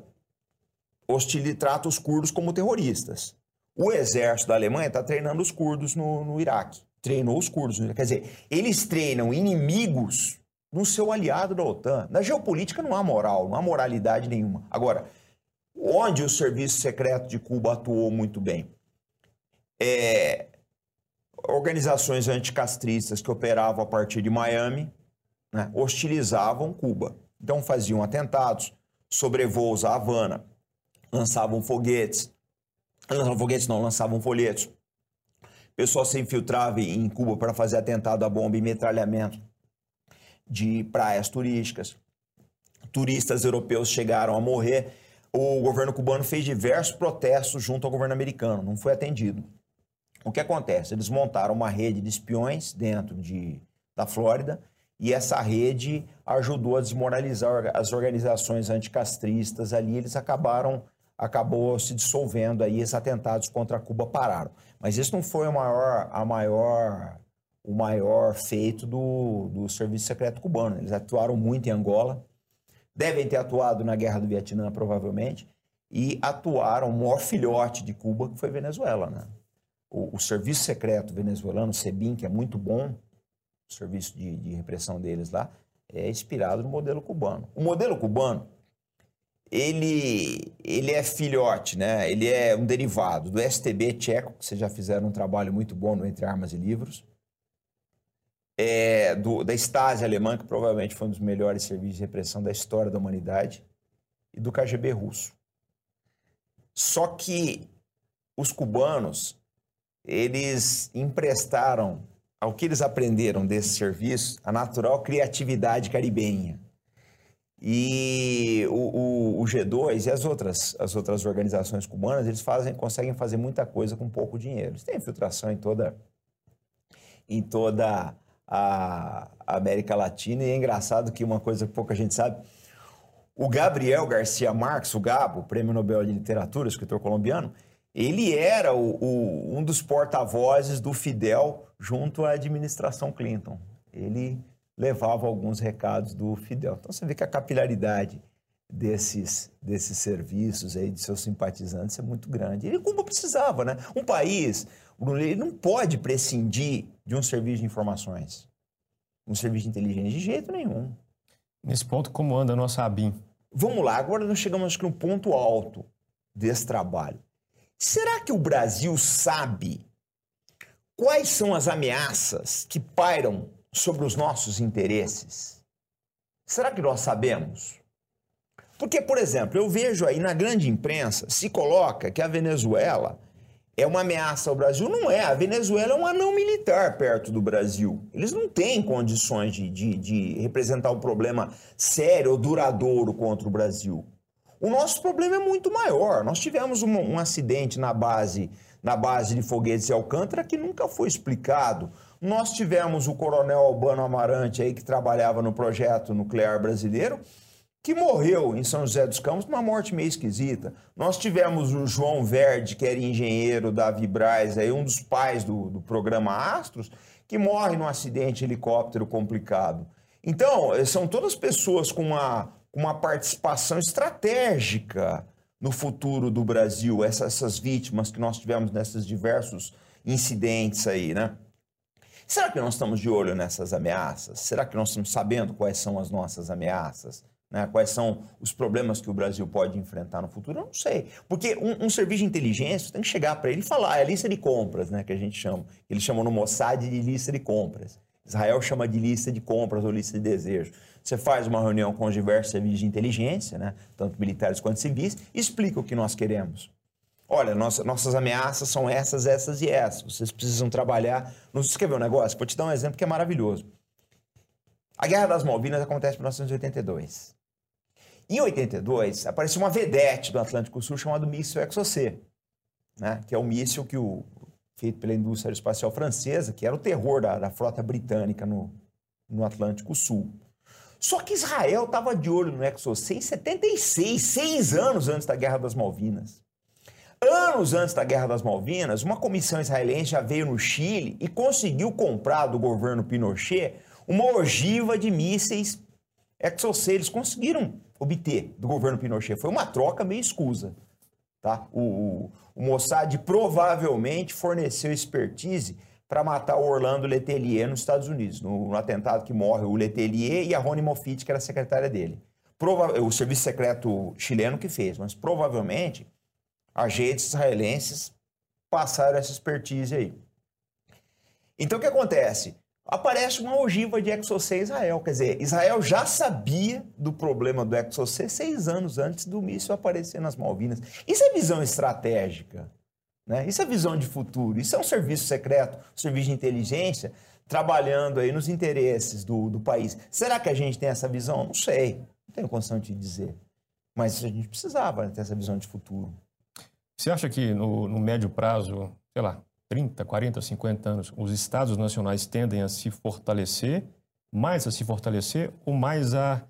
hostile, trata os curdos como terroristas. O exército da Alemanha está treinando os curdos no, no Iraque. Treinou os curdos. Quer dizer, eles treinam inimigos no seu aliado da OTAN. Na geopolítica não há moral, não há moralidade nenhuma. Agora, onde o serviço secreto de Cuba atuou muito bem? É, organizações anticastristas que operavam a partir de Miami né, hostilizavam Cuba. Então faziam atentados, sobrevoos à Havana, lançavam foguetes, lançavam foguetes não, lançavam folhetos. Pessoal se infiltrava em Cuba para fazer atentado à bomba e metralhamento de praias turísticas. Turistas europeus chegaram a morrer. O governo cubano fez diversos protestos junto ao governo americano, não foi atendido. O que acontece? Eles montaram uma rede de espiões dentro de, da Flórida e essa rede ajudou a desmoralizar as organizações anticastristas ali. Eles acabaram acabou se dissolvendo aí, esses atentados contra Cuba pararam. Mas isso não foi a maior, a maior o maior feito do, do Serviço Secreto Cubano. Eles atuaram muito em Angola, devem ter atuado na Guerra do Vietnã, provavelmente, e atuaram, o maior filhote de Cuba, que foi Venezuela. Né? O, o Serviço Secreto venezuelano, o SEBIN, que é muito bom, o serviço de, de repressão deles lá, é inspirado no modelo cubano. O modelo cubano, ele, ele é filhote, né? ele é um derivado do STB tcheco, que vocês já fizeram um trabalho muito bom no Entre Armas e Livros, é, do, da Stasi alemã, que provavelmente foi um dos melhores serviços de repressão da história da humanidade, e do KGB russo. Só que os cubanos, eles emprestaram ao que eles aprenderam desse serviço a natural criatividade caribenha. E o, o, o, G2 e as outras, as outras organizações cubanas, eles fazem, conseguem fazer muita coisa com pouco dinheiro. Eles têm infiltração em toda, em toda a América Latina. E é engraçado que uma coisa que pouca gente sabe, o Gabriel Garcia Marques, o Gabo, Prêmio Nobel de Literatura, escritor colombiano, ele era o, o, um dos porta-vozes do Fidel junto à administração Clinton. Ele levava alguns recados do Fidel. Então você vê que a capilaridade desses, desses serviços aí, de seus simpatizantes, é muito grande. Ele como precisava, né? Um país, ele não pode prescindir de um serviço de informações, um serviço de inteligência, de jeito nenhum. Nesse ponto, como anda a nossa ABIN? Vamos lá, agora nós chegamos no ponto alto desse trabalho. Será que o Brasil sabe quais são as ameaças que pairam sobre os nossos interesses? Será que nós sabemos? Porque, por exemplo, eu vejo aí na grande imprensa se coloca que a Venezuela é uma ameaça ao Brasil. Não é. A Venezuela é um anão militar perto do Brasil. Eles não têm condições de, de, de representar um problema sério ou duradouro contra o Brasil. O nosso problema é muito maior. Nós tivemos um, um acidente na base, na base de foguetes de Alcântara que nunca foi explicado. Nós tivemos o coronel Albano Amarante aí que trabalhava no projeto nuclear brasileiro que morreu em São José dos Campos uma morte meio esquisita. Nós tivemos o João Verde, que era engenheiro da Vibraz, aí um dos pais do, do programa Astros, que morre num acidente de helicóptero complicado. Então, são todas pessoas com uma, uma participação estratégica no futuro do Brasil, essas, essas vítimas que nós tivemos nesses diversos incidentes aí, né? Será que nós estamos de olho nessas ameaças? Será que nós estamos sabendo quais são as nossas ameaças? Né? Quais são os problemas que o Brasil pode enfrentar no futuro? Eu não sei. Porque um, um serviço de inteligência tem que chegar para ele e falar, é lista de compras, né, que a gente chama. Eles chamam no Mossad de lista de compras. Israel chama de lista de compras ou lista de desejos. Você faz uma reunião com os diversos serviços de inteligência, né, tanto militares quanto civis, e explica o que nós queremos. Olha, nossa, nossas ameaças são essas, essas e essas. Vocês precisam trabalhar. Não se escrever um negócio? Vou te dar um exemplo que é maravilhoso. A Guerra das Malvinas acontece em 1982. Em 82, apareceu uma vedete do Atlântico Sul chamado míssil Exocet, né? que é o míssil que o, feito pela indústria espacial francesa, que era o terror da, da frota britânica no, no Atlântico Sul. Só que Israel estava de olho no Exocet em 76, seis anos antes da Guerra das Malvinas. Anos antes da Guerra das Malvinas, uma comissão israelense já veio no Chile e conseguiu comprar do governo Pinochet uma ogiva de mísseis Exocet. Eles conseguiram obter do governo Pinochet. Foi uma troca meio escusa. Tá? O, o, o Mossad provavelmente forneceu expertise para matar o Orlando Letelier nos Estados Unidos, no, no, atentado que morre o Letelier e a Rony Moffitt, que era a secretária dele. Prova o serviço secreto chileno que fez, mas provavelmente agentes israelenses passaram essa expertise aí. Então o que acontece? aparece uma ogiva de Exocet Israel. Quer dizer, Israel já sabia do problema do Exocet seis anos antes do míssil aparecer nas Malvinas. Isso é visão estratégica. Né? Isso é visão de futuro. Isso é um serviço secreto, um serviço de inteligência, trabalhando aí nos interesses do, do país. Será que a gente tem essa visão? Não sei. Não tenho condição de dizer. Mas a gente precisava ter essa visão de futuro. Você acha que no, no médio prazo, sei lá, 30, 40, 50 anos, os estados nacionais tendem a se fortalecer, mais a se fortalecer ou mais a,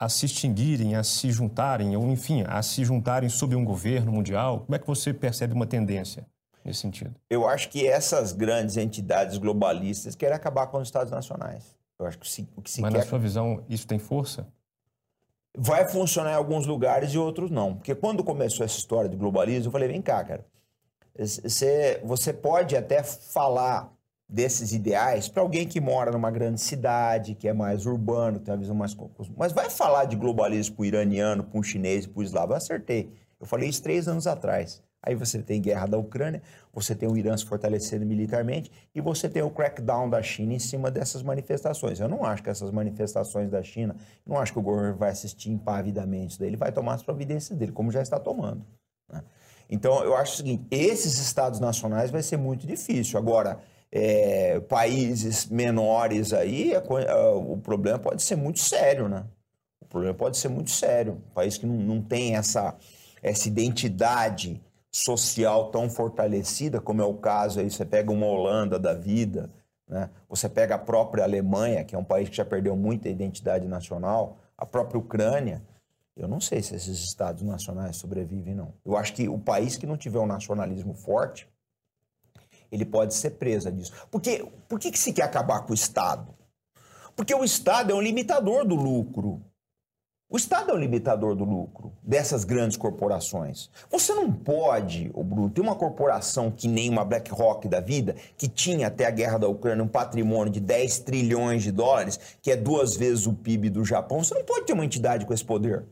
a se extinguirem, a se juntarem, ou enfim, a se juntarem sob um governo mundial? Como é que você percebe uma tendência nesse sentido? Eu acho que essas grandes entidades globalistas querem acabar com os estados nacionais. Eu acho que se, o que se Mas quer... na sua visão, isso tem força? Vai funcionar em alguns lugares e outros não. Porque quando começou essa história de globalismo, eu falei, vem cá, cara você, você pode até falar desses ideais para alguém que mora numa grande cidade, que é mais urbano, tem uma visão mais. Mas vai falar de globalismo para o iraniano, para o chinês para o eslavo. Eu acertei. Eu falei isso três anos atrás. Aí você tem guerra da Ucrânia, você tem o Irã se fortalecendo militarmente e você tem o crackdown da China em cima dessas manifestações. Eu não acho que essas manifestações da China, não acho que o governo vai assistir impavidamente isso daí. Ele vai tomar as providências dele, como já está tomando. Né? Então, eu acho o seguinte: esses estados nacionais vai ser muito difícil. Agora, é, países menores aí, a, a, o problema pode ser muito sério, né? O problema pode ser muito sério. Um país que não, não tem essa, essa identidade social tão fortalecida, como é o caso aí, você pega uma Holanda da vida, né? Você pega a própria Alemanha, que é um país que já perdeu muita identidade nacional, a própria Ucrânia. Eu não sei se esses estados nacionais sobrevivem, não. Eu acho que o país que não tiver um nacionalismo forte, ele pode ser presa disso. Porque, por que, que se quer acabar com o Estado? Porque o Estado é um limitador do lucro. O Estado é o limitador do lucro dessas grandes corporações. Você não pode, o Bruno, ter uma corporação que nem uma BlackRock da vida, que tinha até a guerra da Ucrânia um patrimônio de 10 trilhões de dólares, que é duas vezes o PIB do Japão. Você não pode ter uma entidade com esse poder.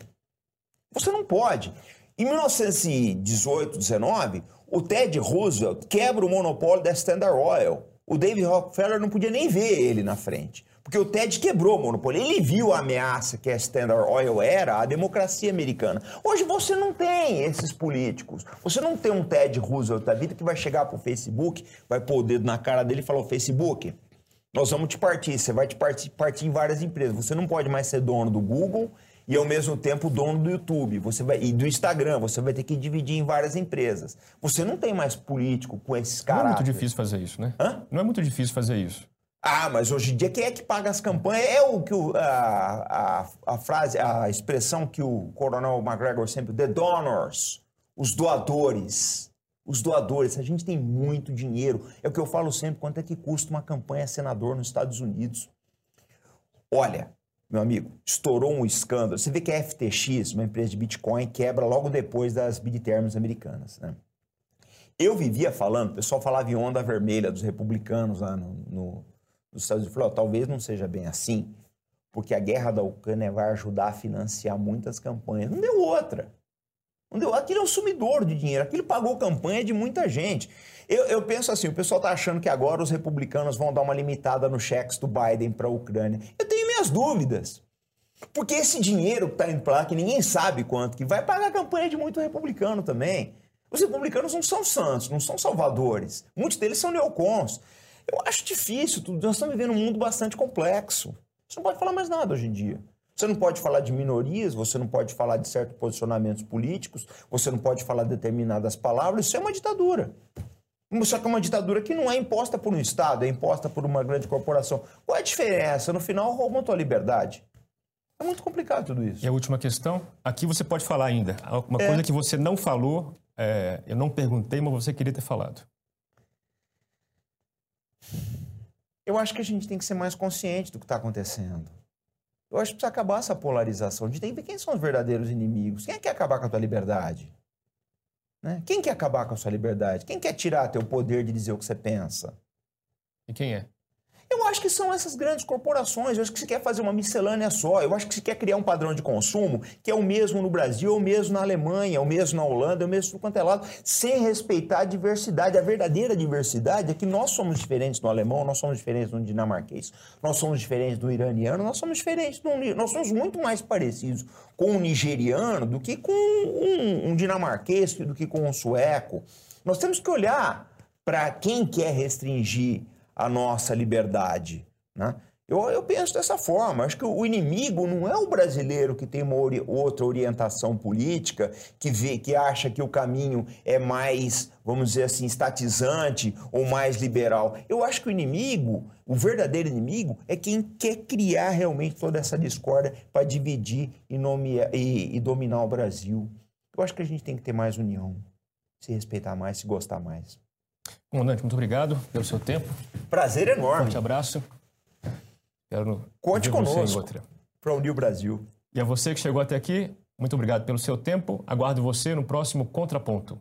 Você não pode. Em 1918, 19, o Ted Roosevelt quebra o monopólio da Standard Oil. O David Rockefeller não podia nem ver ele na frente. Porque o Ted quebrou o monopólio. Ele viu a ameaça que a Standard Oil era à democracia americana. Hoje você não tem esses políticos. Você não tem um Ted Roosevelt da vida que vai chegar pro Facebook, vai pôr o dedo na cara dele e falar: Facebook, nós vamos te partir. Você vai te partir, partir em várias empresas. Você não pode mais ser dono do Google e ao mesmo tempo dono do YouTube você vai, e do Instagram. Você vai ter que dividir em várias empresas. Você não tem mais político com esses caras. Não é muito difícil fazer isso, né? Hã? Não é muito difícil fazer isso. Ah, mas hoje em dia quem é que paga as campanhas? É o que o, a, a, a, frase, a expressão que o Coronel McGregor sempre, the donors, os doadores. Os doadores, a gente tem muito dinheiro. É o que eu falo sempre, quanto é que custa uma campanha senador nos Estados Unidos? Olha, meu amigo, estourou um escândalo. Você vê que a FTX, uma empresa de Bitcoin, quebra logo depois das midterms americanas, né? Eu vivia falando, o pessoal falava em onda vermelha dos republicanos lá no, no dos Estados Unidos falou, oh, talvez não seja bem assim, porque a guerra da Ucrânia vai ajudar a financiar muitas campanhas. Não deu outra. Não deu. Aquilo é um sumidor de dinheiro. Aquilo pagou campanha de muita gente. Eu, eu penso assim: o pessoal está achando que agora os republicanos vão dar uma limitada nos cheques do Biden para a Ucrânia. Eu tenho minhas dúvidas. Porque esse dinheiro que está indo para lá, que ninguém sabe quanto, que vai pagar a campanha de muito republicano também. Os republicanos não são santos, não são salvadores. Muitos deles são neocons. Eu acho difícil, nós estamos vivendo um mundo bastante complexo. Você não pode falar mais nada hoje em dia. Você não pode falar de minorias, você não pode falar de certos posicionamentos políticos, você não pode falar determinadas palavras. Isso é uma ditadura. Só que é uma ditadura que não é imposta por um Estado, é imposta por uma grande corporação. Qual é a diferença? No final, roubam tua liberdade. É muito complicado tudo isso. E a última questão, aqui você pode falar ainda. Uma é. coisa que você não falou, é, eu não perguntei, mas você queria ter falado. Eu acho que a gente tem que ser mais consciente do que está acontecendo. Eu acho que precisa acabar essa polarização. A gente tem que ver quem são os verdadeiros inimigos. Quem é que quer acabar com a tua liberdade? Né? Quem quer acabar com a sua liberdade? Quem quer tirar teu poder de dizer o que você pensa? E quem é? Eu acho que são essas grandes corporações. Eu acho que se quer fazer uma miscelânea só. Eu acho que se quer criar um padrão de consumo que é o mesmo no Brasil, é o mesmo na Alemanha, é o mesmo na Holanda, é o mesmo no quanto é lado, sem respeitar a diversidade. A verdadeira diversidade é que nós somos diferentes no alemão, nós somos diferentes no dinamarquês, nós somos diferentes do iraniano, nós somos diferentes do. Nós somos muito mais parecidos com um nigeriano do que com um, um dinamarquês, do que com um sueco. Nós temos que olhar para quem quer restringir a nossa liberdade. Né? Eu, eu penso dessa forma. Acho que o inimigo não é o brasileiro que tem uma ori outra orientação política, que vê, que acha que o caminho é mais, vamos dizer assim, estatizante ou mais liberal. Eu acho que o inimigo, o verdadeiro inimigo, é quem quer criar realmente toda essa discórdia para dividir e, nomear, e, e dominar o Brasil. Eu acho que a gente tem que ter mais união, se respeitar mais, se gostar mais. Comandante, muito obrigado pelo seu tempo. Prazer enorme. Forte abraço. Quero Conte conosco para unir o Brasil. E a você que chegou até aqui, muito obrigado pelo seu tempo. Aguardo você no próximo Contraponto.